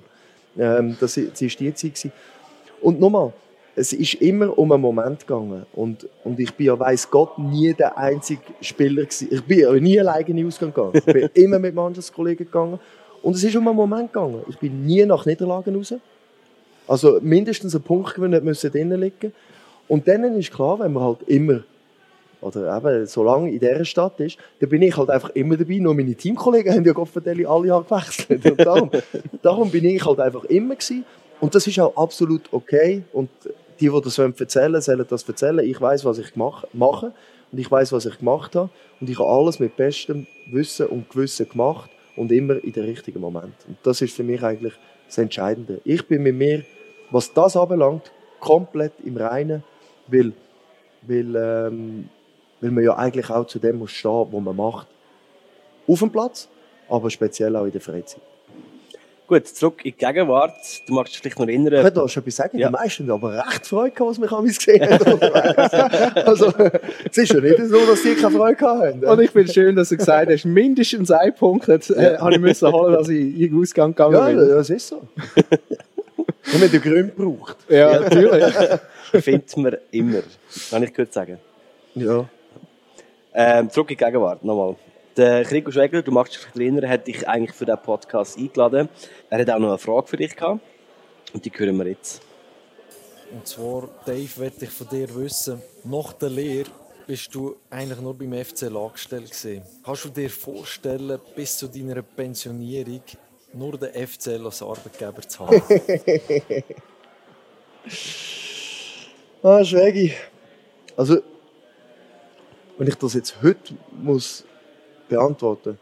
Speaker 3: Ähm, das war die Zeit. Und nochmal, es ist immer um einen Moment gegangen. Und, und ich bin ja, weiss Gott, nie der einzige Spieler gewesen. Ich bin ja nie alleine in den Ausgang gegangen. Ich bin immer mit Mannschaftskollegen gegangen. Und es ist um einen Moment gegangen. Ich bin nie nach Niederlagen raus. Also mindestens einen Punkt gewinnen müssen drinnen liegen. Und dann ist klar, wenn man halt immer, oder eben, solange in dieser Stadt ist, dann bin ich halt einfach immer dabei. Nur meine Teamkollegen haben ja Gott alle Jahre gewechselt. Und darum, darum bin ich halt einfach immer gewesen. Und das ist auch absolut okay. Und die, die das erzählen wollen, sollen das erzählen. Ich weiß, was ich mache und ich weiß, was ich gemacht habe und ich habe alles mit bestem Wissen und Gewissen gemacht und immer in den richtigen Moment. Und das ist für mich eigentlich das Entscheidende. Ich bin mit mir, was das anbelangt, komplett im Reinen, weil, weil, ähm, weil man ja eigentlich auch zu dem muss stehen, was man macht. Auf dem Platz, aber speziell auch in der Freizeit.
Speaker 5: Gut, zurück in die Gegenwart. Du magst dich vielleicht noch
Speaker 3: Ich
Speaker 5: erinnern.
Speaker 3: könnte auch schon etwas sagen.
Speaker 5: Ja.
Speaker 3: Die meisten haben aber recht Freude gehabt, was mich an gesehen haben. also, es ist ja nicht so, dass die keine Freude gehabt haben.
Speaker 2: Und ich finde es schön, dass du gesagt hast, mindestens einen Punkt äh, habe ich müssen holen, dass ich in den Ausgang gegangen
Speaker 3: ja,
Speaker 2: bin.
Speaker 3: ja, das ist so. Und wir haben den Grün gebraucht.
Speaker 2: Ja, natürlich.
Speaker 5: Findet man immer. Kann ich gut sagen.
Speaker 3: Ja.
Speaker 5: Ähm, zurück in die Gegenwart, nochmal. Der Gregor Schwegler, du magst dich erinnern, hat dich eigentlich für diesen Podcast eingeladen. Er hat auch noch eine Frage für dich gehabt. Und die hören wir jetzt.
Speaker 4: Und zwar, Dave, möchte ich von dir wissen, nach der Lehre bist du eigentlich nur beim FCL angestellt gewesen. Kannst du dir vorstellen, bis zu deiner Pensionierung nur den FCL als Arbeitgeber zu haben?
Speaker 3: Ah, Schwägi. Also, wenn ich das jetzt heute muss beantworten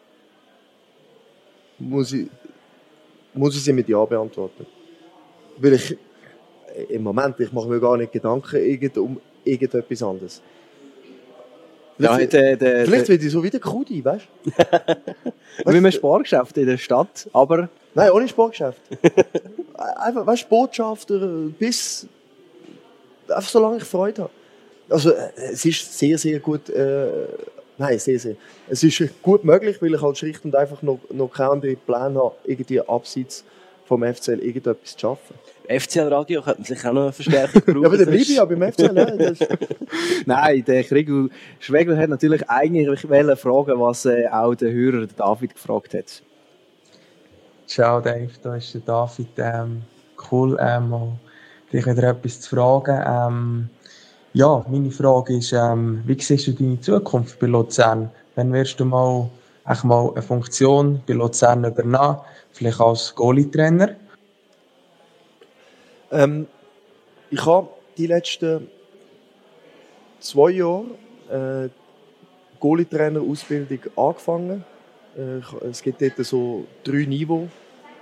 Speaker 3: muss ich, muss ich sie mit Ja beantworten. Weil ich im Moment, ich mache mir gar nicht Gedanken irgend, um irgendetwas anderes.
Speaker 2: Ja,
Speaker 3: Vielleicht,
Speaker 2: der, der,
Speaker 3: vielleicht
Speaker 2: der,
Speaker 3: wird ich so wieder Kudi, weißt du?
Speaker 2: wie einem Sportgeschäft in der Stadt, aber
Speaker 3: Nein, ohne Sportgeschäft. einfach, weißt du, Botschafter, bis. Einfach solange ich Freude habe. Also, äh, es ist sehr, sehr gut. Äh, nein, sehr, sehr. Es ist gut möglich, weil ich halt schlicht und einfach noch, noch keine anderen Pläne habe, irgendwie abseits vom FCL irgendetwas zu schaffen.
Speaker 5: FCL-Radio könnte man sich auch noch eine Verstärkung brauchen.
Speaker 3: Ja, aber dann bleibe ich ja beim FCL. Ne? Das,
Speaker 2: nein, der Gregor Schwegler hat natürlich eigentlich fragen, was äh, auch der Hörer der David gefragt hat.
Speaker 7: Ciao Dave, da ist der David. Ähm, cool, ähm, dich wieder etwas zu fragen. Ähm, ja, meine Frage ist, ähm, wie siehst du deine Zukunft bei Luzern? Wann wirst du mal, echt mal eine Funktion bei Luzern übernehmen? Vielleicht als Goalie-Trainer?
Speaker 3: Ähm, ich habe die letzten zwei Jahre äh, Goalie-Trainer-Ausbildung angefangen. Äh, es gibt dort so drei Niveau,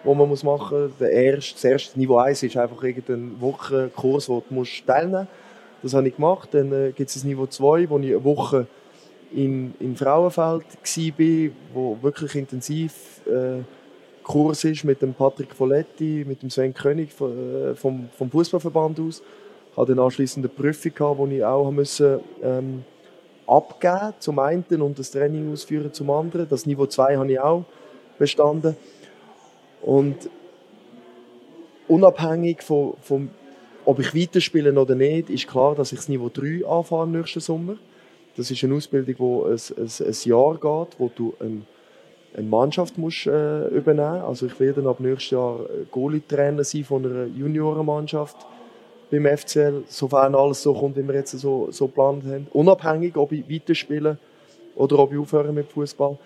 Speaker 3: die man muss machen muss. Das erste Niveau 1 ist einfach irgendein Wochenkurs, wo du musst teilnehmen musst. Das habe ich gemacht. Dann äh, gibt es das Niveau 2, wo ich eine Woche in, in Frauenfeld war, wo wirklich intensiv äh, Kurs ist mit dem Patrick Folletti, mit dem Sven König äh, vom, vom Fußballverband aus. Ich hatte dann anschliessend eine Prüfung, gehabt, die ich auch müssen, ähm, abgeben zum einen und das Training ausführen zum anderen. Das Niveau 2 habe ich auch bestanden. Und unabhängig von, von ob ich weiterspiele oder nicht, ist klar, dass ich das Niveau 3 anfahre nächsten Sommer. Das ist eine Ausbildung, die ein, ein, ein Jahr geht, wo du ein, eine Mannschaft musst, äh, übernehmen Also ich werde ab nächstes Jahr äh, Goalie-Trainer sein von einer Juniorenmannschaft beim FCL, sofern alles so kommt, wie wir jetzt so, so geplant haben. Unabhängig, ob ich weiterspiele oder ob ich aufhöre mit Fußball.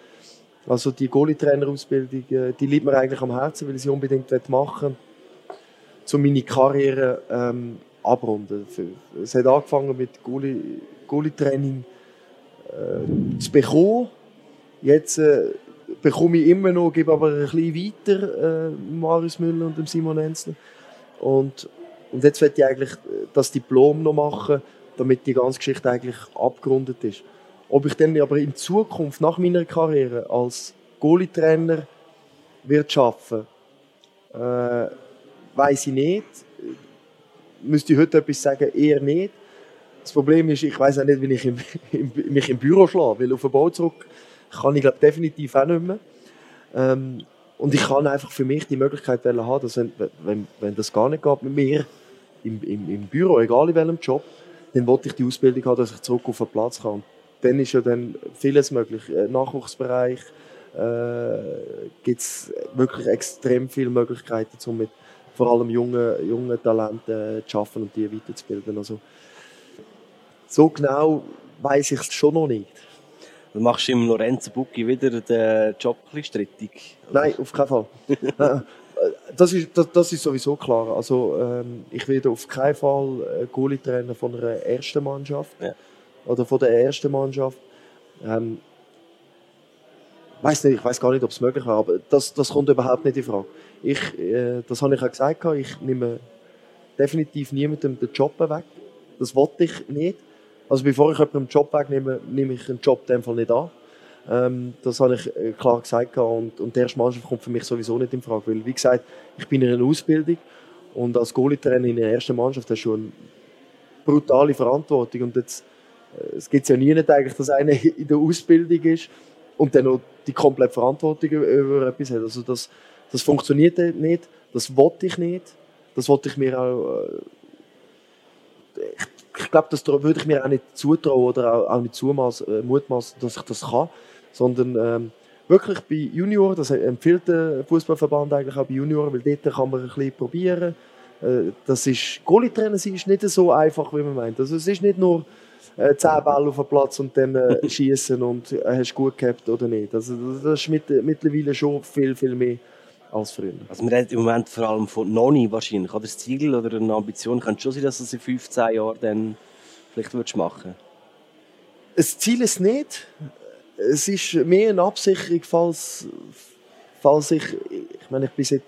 Speaker 3: Also die Goalie-Trainer-Ausbildung, äh, die liegt mir eigentlich am Herzen, weil ich sie unbedingt machen will, um meine Karriere ähm, abrunden. Es hat angefangen mit Goalie- Goalie-Training äh, zu bekommen. Jetzt äh, bekomme ich immer noch, gebe aber ein bisschen weiter äh, Marius Müller und Simon Enzler. Und, und jetzt möchte ich eigentlich das Diplom noch machen, damit die ganze Geschichte eigentlich abgerundet ist. Ob ich dann aber in Zukunft, nach meiner Karriere als Goalie-Trainer wird schaffen, äh, weiß ich nicht. Müsste ich heute etwas sagen? Eher nicht. Das Problem ist, ich weiß auch nicht, wie ich im, mich im Büro schlage, weil auf den Bau zurück kann ich glaube definitiv auch nicht mehr. Ähm, und ich kann einfach für mich die Möglichkeit haben, dass wenn, wenn, wenn das gar nicht geht mit mir im, im, im Büro, egal in welchem Job, dann wollte ich die Ausbildung haben, dass ich zurück auf den Platz kann. Und dann ist ja dann vieles möglich. Äh, Nachwuchsbereich äh, gibt es wirklich extrem viele Möglichkeiten, um mit vor allem jungen, Talenten äh, zu arbeiten und die weiterzubilden. Also, so genau weiß ich es schon noch nicht.
Speaker 5: Dann machst du im Lorenzo Bucchi wieder den Job ein strittig.
Speaker 3: Nein, auf keinen Fall. Das, ist, das, das ist sowieso klar. Also, ähm, ich werde auf keinen Fall äh, Goalie-Trainer von einer ersten Mannschaft.
Speaker 5: Ja.
Speaker 3: Oder von der ersten Mannschaft. Ähm, weiß nicht, ich weiß gar nicht, ob es möglich wäre, aber das, das kommt überhaupt nicht in Frage. Ich, äh, das habe ich auch gesagt, ich nehme definitiv niemandem den Job weg. Das wollte ich nicht. Also bevor ich jemanden einen Job wegnehme, nehme ich einen Job in dem Fall nicht an. Ähm, das habe ich äh, klar gesagt und, und die erste Mannschaft kommt für mich sowieso nicht in Frage, weil wie gesagt, ich bin in einer Ausbildung und als Goalie-Trainer in der ersten Mannschaft hast du schon eine brutale Verantwortung und jetzt äh, es gibt ja nie nicht eigentlich, dass einer in der Ausbildung ist und dann noch die komplette Verantwortung über etwas hat. Also das, das funktioniert nicht, das wollte ich nicht, das wollte ich mir auch, äh, ich, ich glaube, das würde ich mir auch nicht zutrauen oder auch, auch nicht zumaß, äh, mutmaßen, dass ich das kann, sondern ähm, wirklich bei Junior, das empfiehlt der Fußballverband eigentlich auch bei Junior, weil dort kann man ein bisschen probieren. Äh, das ist, Goalie-Trainer ist nicht so einfach, wie man meint. Also es ist nicht nur äh, 10 Bälle auf den Platz und dann äh, schießen und äh, hast du gut gehabt oder nicht. Also das ist mit, mittlerweile schon viel, viel mehr als früher.
Speaker 5: Also wir reden im Moment vor allem von Noni wahrscheinlich. Oder das Ziel oder eine Ambition könnte schon sein, dass du es in 15 Jahren dann vielleicht würdest machen
Speaker 3: Das Ziel ist nicht. Es ist mehr eine Absicherung, falls, falls ich, ich meine, ich bin seit,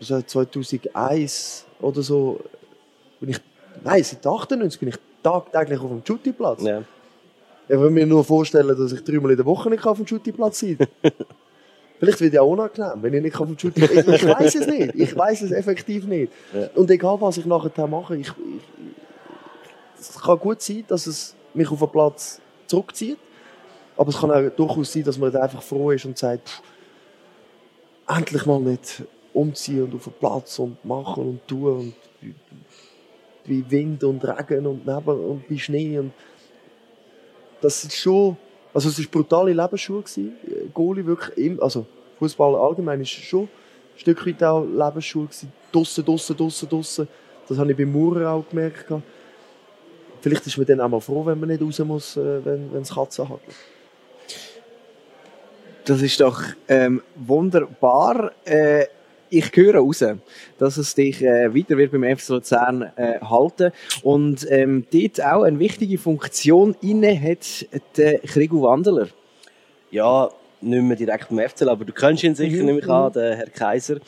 Speaker 3: seit 2001 oder so, bin ich Nein, seit 98 bin ich tagtäglich auf dem Shootingplatz. Ja. Ich will mir nur vorstellen, dass ich dreimal in der Woche nicht auf dem Shootingplatz sein kann. Vielleicht wird ja auch unangenehm, wenn ich nicht auf dem Shootingplatz Ich, ich weiß es nicht. Ich weiß es effektiv nicht. Ja. Und egal, was ich nachher mache, ich, ich, es kann gut sein, dass es mich auf den Platz zurückzieht. Aber es kann auch durchaus sein, dass man einfach froh ist und sagt, pff, endlich mal nicht umziehen und auf den Platz und machen und tun und wie Wind und Regen und Nebel und wie Schnee. Und das ist schon, also es war brutale Lebensschule gewesen. Goalie wirklich, im, also Fußball allgemein ist schon ein Stück weit auch Lebensschule gewesen. Dussen, dussen, dussen, dussen. Das habe ich beim Maurer auch gemerkt. Vielleicht ist man dann auch mal froh, wenn man nicht raus muss, äh, wenn, wenn es Katzen hat.
Speaker 2: Das ist doch ähm, wunderbar. Äh, ich höre raus, dass es dich äh, weiter wird beim FC Luzern äh, halten und ähm, dort auch eine wichtige Funktion inne hat der Krigu Wandeler.
Speaker 5: Ja, nicht mehr direkt beim FC, aber du kennst ihn sicher, mhm. nehme ich an, der Herr Kaiser.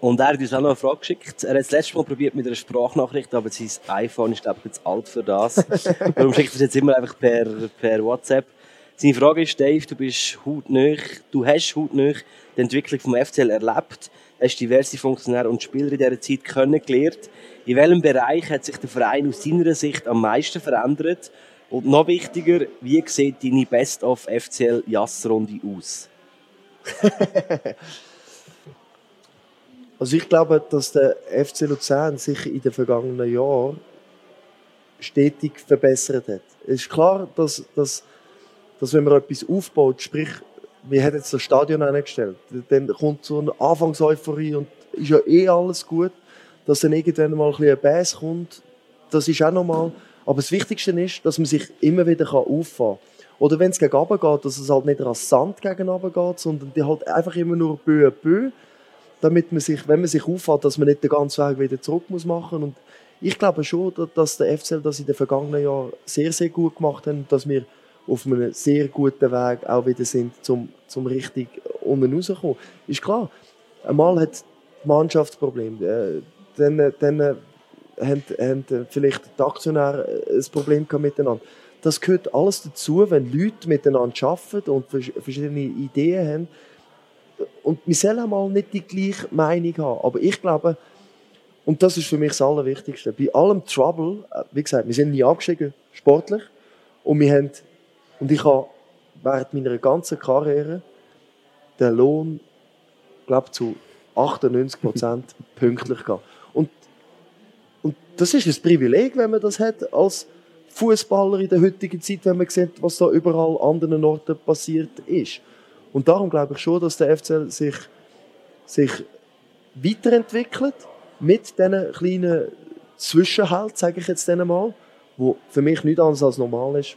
Speaker 5: Und er hat uns auch noch eine Frage geschickt. Er hat das letzte Mal probiert mit einer Sprachnachricht, aber sein iPhone ist, glaube ich, jetzt alt für das. Darum schickt er es jetzt immer einfach per, per WhatsApp. Seine Frage ist, Dave, du bist hautnah, du hast hautnah die Entwicklung vom FCL erlebt hast diverse Funktionäre und Spieler in dieser Zeit kennengelernt. In welchem Bereich hat sich der Verein aus deiner Sicht am meisten verändert? Und noch wichtiger, wie sieht deine Best-of FCL Jassrunde aus?
Speaker 3: also ich glaube, dass der FC Luzern sich in den vergangenen Jahren stetig verbessert hat. Es ist klar, dass, dass, dass wenn man etwas aufbaut, sprich wir haben jetzt das Stadion eingestellt. Dann kommt so eine Anfangseuphorie und ist ja eh alles gut. Dass dann irgendwann mal ein bisschen Bass kommt, das ist auch normal. Aber das Wichtigste ist, dass man sich immer wieder auffahren kann. Oder wenn es gegen geht, dass es halt nicht rasant gegen geht, sondern die halt einfach immer nur bö bö, damit man sich, wenn man sich auffährt, dass man nicht den ganzen Weg wieder zurück muss machen. Und ich glaube schon, dass der FCL das in den vergangenen Jahren sehr, sehr gut gemacht hat, dass wir auf einem sehr guten Weg auch wieder sind, zum, zum richtig unten rauszukommen. Ist klar, einmal hat die Mannschaft Probleme, äh, dann, dann äh, haben, haben vielleicht die Aktionäre ein Problem miteinander. Das gehört alles dazu, wenn Leute miteinander arbeiten und verschiedene Ideen haben. Und wir sollen einmal nicht die gleiche Meinung haben. Aber ich glaube, und das ist für mich das Allerwichtigste, bei allem Trouble, äh, wie gesagt, wir sind nie abgestiegen, sportlich, und wir haben und ich habe während meiner ganzen Karriere den Lohn, glaube zu 98 Prozent pünktlich gehabt. Und, und das ist ein Privileg, wenn man das hat als Fußballer in der heutigen Zeit, wenn man sieht, was da überall an anderen Orten passiert ist. Und darum glaube ich schon, dass der FCL sich, sich weiterentwickelt mit diesen kleinen Zwischenhalt, sage ich jetzt einmal, wo für mich nichts anderes als normal ist,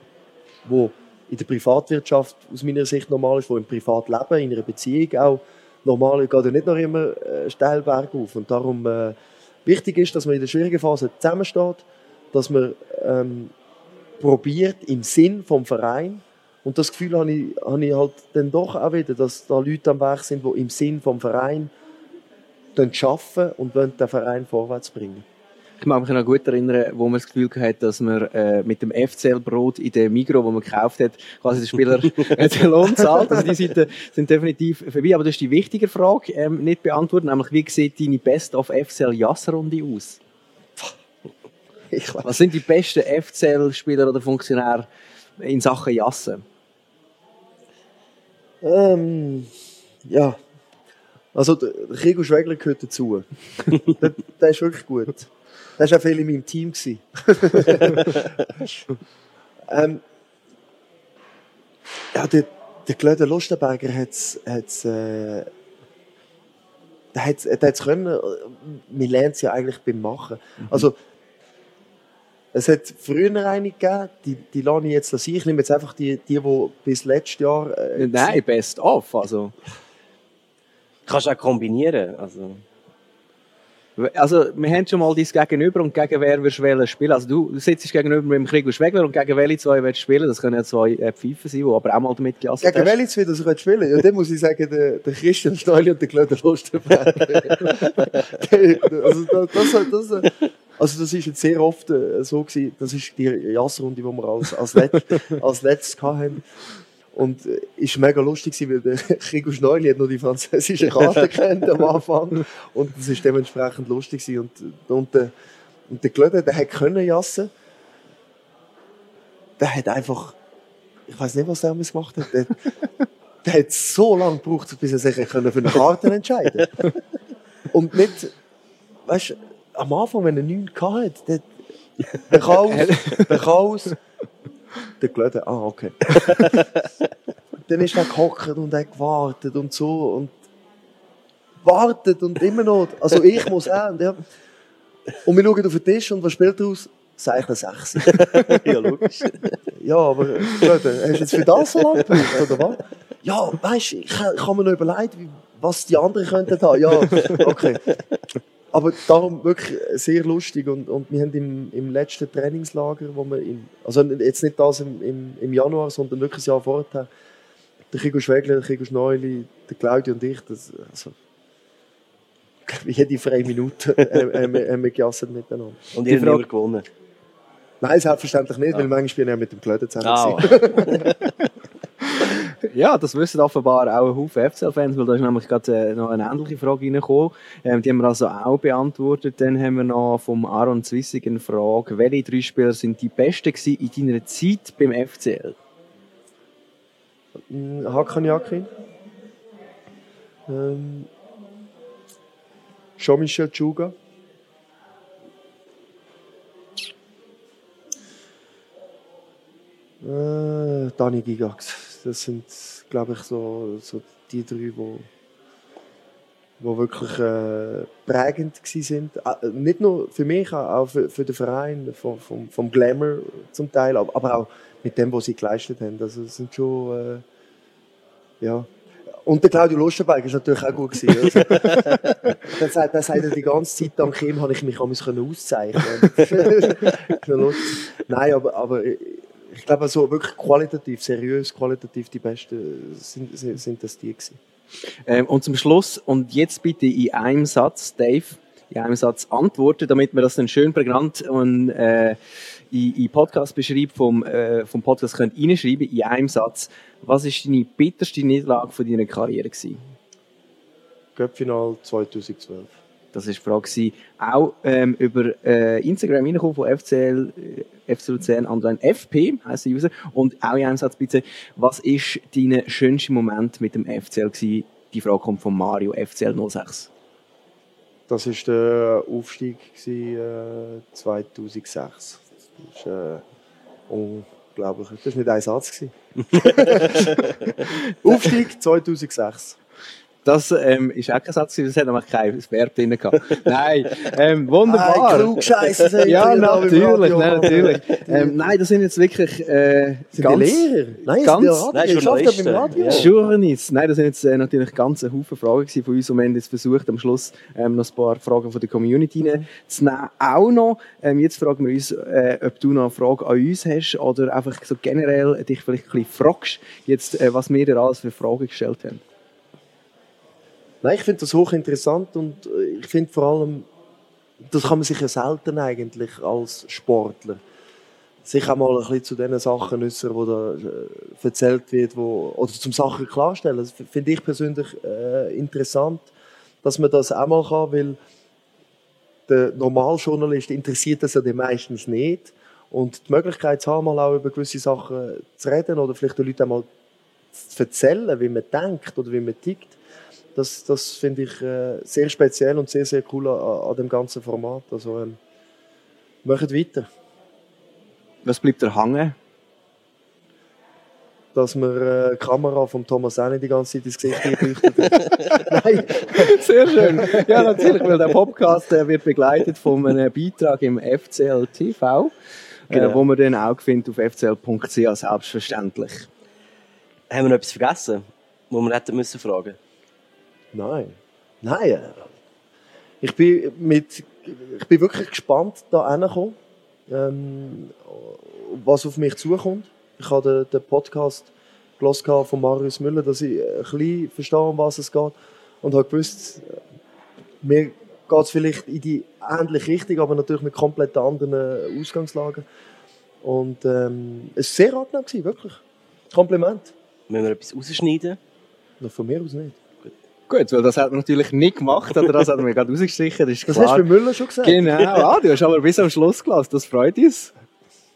Speaker 3: wo in der Privatwirtschaft aus meiner Sicht normal ist, wo im Privatleben, in einer Beziehung auch normal geht ja nicht noch immer äh, steil bergauf. Und darum äh, wichtig ist, dass man in der schwierigen Phase zusammensteht, dass man ähm, probiert im Sinn vom Verein und das Gefühl habe ich, habe ich halt dann doch auch wieder, dass da Leute am Werk sind, die im Sinn vom Verein arbeiten und den Verein vorwärts bringen.
Speaker 2: Ich mag mich noch gut erinnern, wo man das Gefühl hatte, dass man äh, mit dem FCL-Brot in dem Migro, wo man gekauft hat, quasi der Spieler den Lohn zahlt. Also die Seiten sind definitiv vorbei. Aber das ist die wichtige Frage ähm, nicht beantwortet, nämlich wie sieht deine Best of FCL Jassrunde aus? Was sind die besten FCL-Spieler oder Funktionäre in Sachen Jassen?
Speaker 3: Ähm, ja. Also, der Krigo Schwegler gehört dazu. der, der ist wirklich gut. Der war auch viel in meinem Team. ähm, ja, der, der Glöder Lustenberger hat es, äh, der hat es können, wir lernen es ja eigentlich beim Machen. Mhm. Also, es hat früher eine gegeben, die, die lasse ich jetzt sein. Ich nehme jetzt einfach die, die, die bis letztes Jahr...
Speaker 2: Äh, Nein, best of, also...
Speaker 5: Kannst du auch kombinieren, also...
Speaker 2: Also, wir haben schon mal dein Gegenüber und gegen wer wirst du spielen. Also, du, sitzt gegenüber mit dem Krieg Schwegler und gegen welche zwei willst du spielen. Das können ja zwei äh, Pfeifen sein, die aber auch mal damit
Speaker 3: gelassen Gegen welche zwei das ich spielen Ja, dann muss ich sagen, der, der Christian Steuli und der Claude Lustenberg. also, das, das, das, also das ist jetzt sehr oft äh, so gewesen, das ist die Jassrunde, die wir als, als, Let als letztes hatten. Und äh, ist mega lustig weil der Krigo Schneuli hat nur die französische Karte kennt am Anfang. Und das ist dementsprechend lustig. Und, und, der, und der Glöde, der hat können jassen. Der hat einfach, ich weiß nicht, was er damals gemacht hat. Der, der hat so lange gebraucht, bis er sich für eine Karte entscheiden Und nicht, weißt du, am Anfang, wenn er nichts hatte, der, der Chaos, der Chaos, der Glöde, ah, okay. dann ist er gehockt und hat gewartet und so und wartet und immer noch, also ich muss auch, und, ja. und wir schauen auf den Tisch und was spielt er aus? Sag ich eine 6.
Speaker 5: ja, logisch.
Speaker 3: Ja, aber Glöde, hast du jetzt für das so lange oder was? Ja, weißt du, ich, ich habe mir noch überlegt, was die anderen könnten haben. Ja, okay aber darum wirklich sehr lustig und, und wir haben im, im letzten Trainingslager, wo wir in, also jetzt nicht das im, im, im Januar, sondern wirklich ein Jahr vorher, der Chico Schwegler, der Chico Schneuli, der Claudio und ich, das, also, jede freie Minute haben wir, haben wir gejasset miteinander.
Speaker 5: Und ihr habt gewonnen?
Speaker 3: Nein, selbstverständlich nicht, ah. weil manchmal bin ich mit dem Klöden zusammen. Ah.
Speaker 2: Ja, das wissen offenbar auch ein Haufen FCL-Fans, weil da ist nämlich gerade äh, noch eine ähnliche Frage reingekommen. Ähm, die haben wir also auch beantwortet. Dann haben wir noch vom Aaron Zwissig eine Frage. Welche drei Spieler sind die besten in deiner Zeit beim FCL?
Speaker 3: Hm, Hakan Yakin. Ähm, Jean-Michel Chuga. Äh, Dani Gigax das sind, glaube ich, so, so die drei, wo, wo wirklich äh, prägend sind. Äh, nicht nur für mich, auch für, für den Verein, vom, vom, vom Glamour zum Teil, aber auch mit dem, was sie geleistet haben. Also es sind schon, äh, ja. Und der Claudio Lustenberg ist natürlich auch gut gewesen. Also, der, sagt, der sagt die ganze Zeit, dank ihm habe ich mich auszeichnen Nein, aber, aber ich glaube, so wirklich qualitativ, seriös, qualitativ die Besten sind, sind, sind das die gewesen.
Speaker 2: Ähm, und zum Schluss, und jetzt bitte in einem Satz, Dave, in einem Satz antworten, damit wir das dann schön prägnant und äh, in, in Podcast beschreibt vom, äh, vom Podcast könnt reinschreiben, in einem Satz. Was ist deine bitterste Niederlage von deiner Karriere gewesen?
Speaker 3: Göppfinal 2012.
Speaker 2: Das war die Frage. Auch ähm, über äh, Instagram reingekommen von FCL, äh, FC Luzern, online FP heisst der User. Und auch in einem Satz bitte, was ist dein schönster Moment mit dem FCL gewesen? Die Frage kommt von Mario, FCL 06.
Speaker 3: Das war der Aufstieg gewesen, äh, 2006. Das ist äh, unglaublich. Das war nicht ein Satz. Aufstieg 2006.
Speaker 2: Das ähm, ist auch kein Satz, das hat nämlich kein Verb drin gehabt. Nein, ähm, wunderbar.
Speaker 3: Klugscheiße,
Speaker 2: Ja, natürlich, nein, natürlich. Ähm, nein, das sind jetzt wirklich äh,
Speaker 3: sind ganz... Die Lehrer?
Speaker 2: Nein, ganz,
Speaker 3: nein, Journalisten. Beim Radio. Ja.
Speaker 2: Journalisten. Nein, das sind jetzt äh, natürlich ganz ein Haufen Fragen von uns und wir haben jetzt versucht, am Schluss ähm, noch ein paar Fragen von der Community mhm. zu nehmen. Auch noch, ähm, jetzt fragen wir uns, äh, ob du noch eine Frage an uns hast oder einfach so generell dich vielleicht ein bisschen fragst, jetzt, äh, was wir dir alles für Fragen gestellt haben.
Speaker 3: Nein, ich finde das hochinteressant und äh, ich finde vor allem, das kann man sich ja selten eigentlich als Sportler sich auch mal ein bisschen zu den Sachen äußern, die da äh, erzählt wird, wo, oder zum Sachen klarstellen. Das finde ich persönlich äh, interessant, dass man das auch mal kann, weil der Normaljournalist interessiert das ja den meistens nicht. Und die Möglichkeit zu haben, mal auch über gewisse Sachen zu reden oder vielleicht den Leuten mal zu erzählen, wie man denkt oder wie man tickt, das, das finde ich äh, sehr speziell und sehr, sehr cool an, an dem ganzen Format. Also, ähm, macht weiter.
Speaker 2: Was bleibt da hängen?
Speaker 3: Dass man äh, die Kamera von Thomas Senne die ganze Zeit ins Gesicht einleuchtet. Nein.
Speaker 2: Sehr schön. Ja, natürlich, weil der Podcast der wird begleitet von einem Beitrag im FCL TV, äh, genau. äh, wo man dann auch findet auf fcl.ch, selbstverständlich.
Speaker 5: Haben wir noch etwas vergessen, wo wir hätten müssen fragen?
Speaker 3: Nein. Nein. Ich bin, mit, ich bin wirklich gespannt, da hinzukommen ähm, was auf mich zukommt. Ich habe den, den Podcast von Marius Müller, dass ich ein bisschen verstehe, um was es geht. Und habe gewusst, mir geht es vielleicht in die ähnliche Richtung, aber natürlich mit komplett anderen Ausgangslagen. Und ähm, es war sehr angenehm, wirklich. Kompliment.
Speaker 5: Müssen wir etwas rausschneiden?
Speaker 3: Na, von mir aus nicht.
Speaker 2: Gut, weil das hat er natürlich nicht gemacht, oder das hat mir gerade rausgestrichen, das ist
Speaker 3: Das hast du bei Müller schon gesagt.
Speaker 2: Genau, ah, du hast aber bis am Schluss gelassen, das freut uns.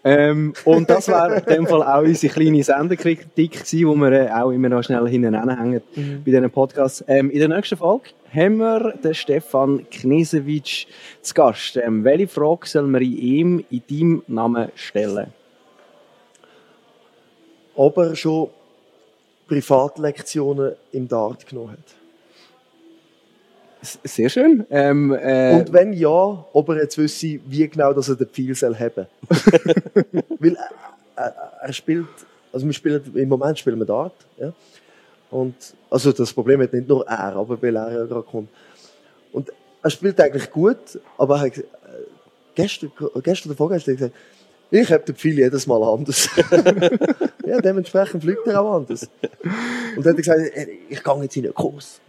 Speaker 2: Ähm, und das wäre in dem Fall auch unsere kleine Senderkritik gewesen, die wir äh, auch immer noch schnell hinten hängen mhm. bei diesen Podcasts. Ähm, in der nächsten Folge haben wir den Stefan Knesewitsch zu Gast. Ähm, welche Frage soll man ihm in deinem Namen stellen?
Speaker 3: Ob er schon Privatlektionen im Dart genommen hat.
Speaker 2: Sehr schön. Ähm,
Speaker 3: äh, Und wenn ja, ob er jetzt wüsste, wie genau dass er den Pfeil soll haben Weil äh, äh, er spielt, also wir spielen, im Moment spielen wir Dart. Ja? Und, also das Problem hat nicht nur er, aber weil er ja gerade kommt. Und er spielt eigentlich gut, aber er hat, äh, gestern, gestern oder vorgestern gesagt, ich habe den Pfeil jedes Mal anders. ja, dementsprechend fliegt er auch anders. Und dann hat er gesagt, ich gehe jetzt in einen Kurs.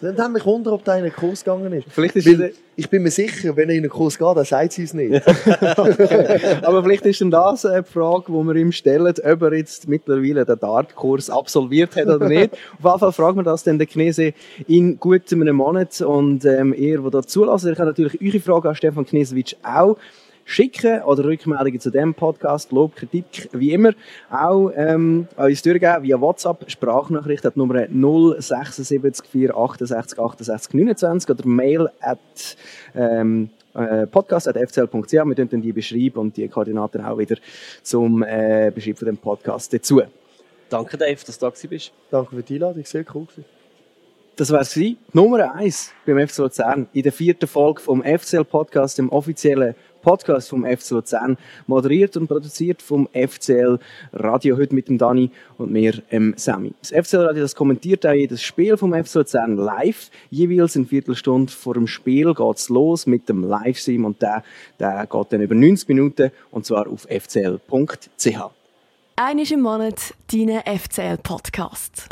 Speaker 3: dann haben mich wundern, ob der in einen Kurs gegangen ist.
Speaker 2: Vielleicht ist
Speaker 3: Weil, ich bin mir sicher, wenn er in einen Kurs geht, dann sagt sie es nicht.
Speaker 2: Aber vielleicht ist dann das eine Frage, die wir ihm stellen, ob er jetzt mittlerweile den Dart-Kurs absolviert hat oder nicht. Auf jeden Fall fragen wir das dann der Knese in gut einem Monat. Und ähm, ihr, die da zulassen, ihr könnt natürlich eure Frage an Stefan Knesewitsch auch schicken oder Rückmeldungen zu dem Podcast, Lob, Kritik, wie immer, auch ähm, an uns durchgeben via WhatsApp, Sprachnachricht at Nummer 076 468 68 29 oder Mail at ähm, äh, podcast.fcl.ch. Wir dann die beschreiben und die Koordinaten auch wieder zum äh, Beschreiben von dem Podcast dazu.
Speaker 5: Danke, Dave, dass du da bist.
Speaker 3: Danke für die Einladung, sehr cool. Gewesen.
Speaker 2: Das war es. Nummer eins beim FC Luzern in der vierten Folge vom FCL Podcast, dem offiziellen Podcast vom FC Luzern, moderiert und produziert vom FCL Radio, heute mit dem Dani und mir, ähm, Sammy. Das FCL Radio, das kommentiert auch jedes Spiel vom FC Luzern live. Jeweils eine Viertelstunde vor dem Spiel geht's los mit dem Livestream und der, der geht dann über 90 Minuten und zwar auf fcl.ch.
Speaker 1: Einmal im Monat dein FCL-Podcast.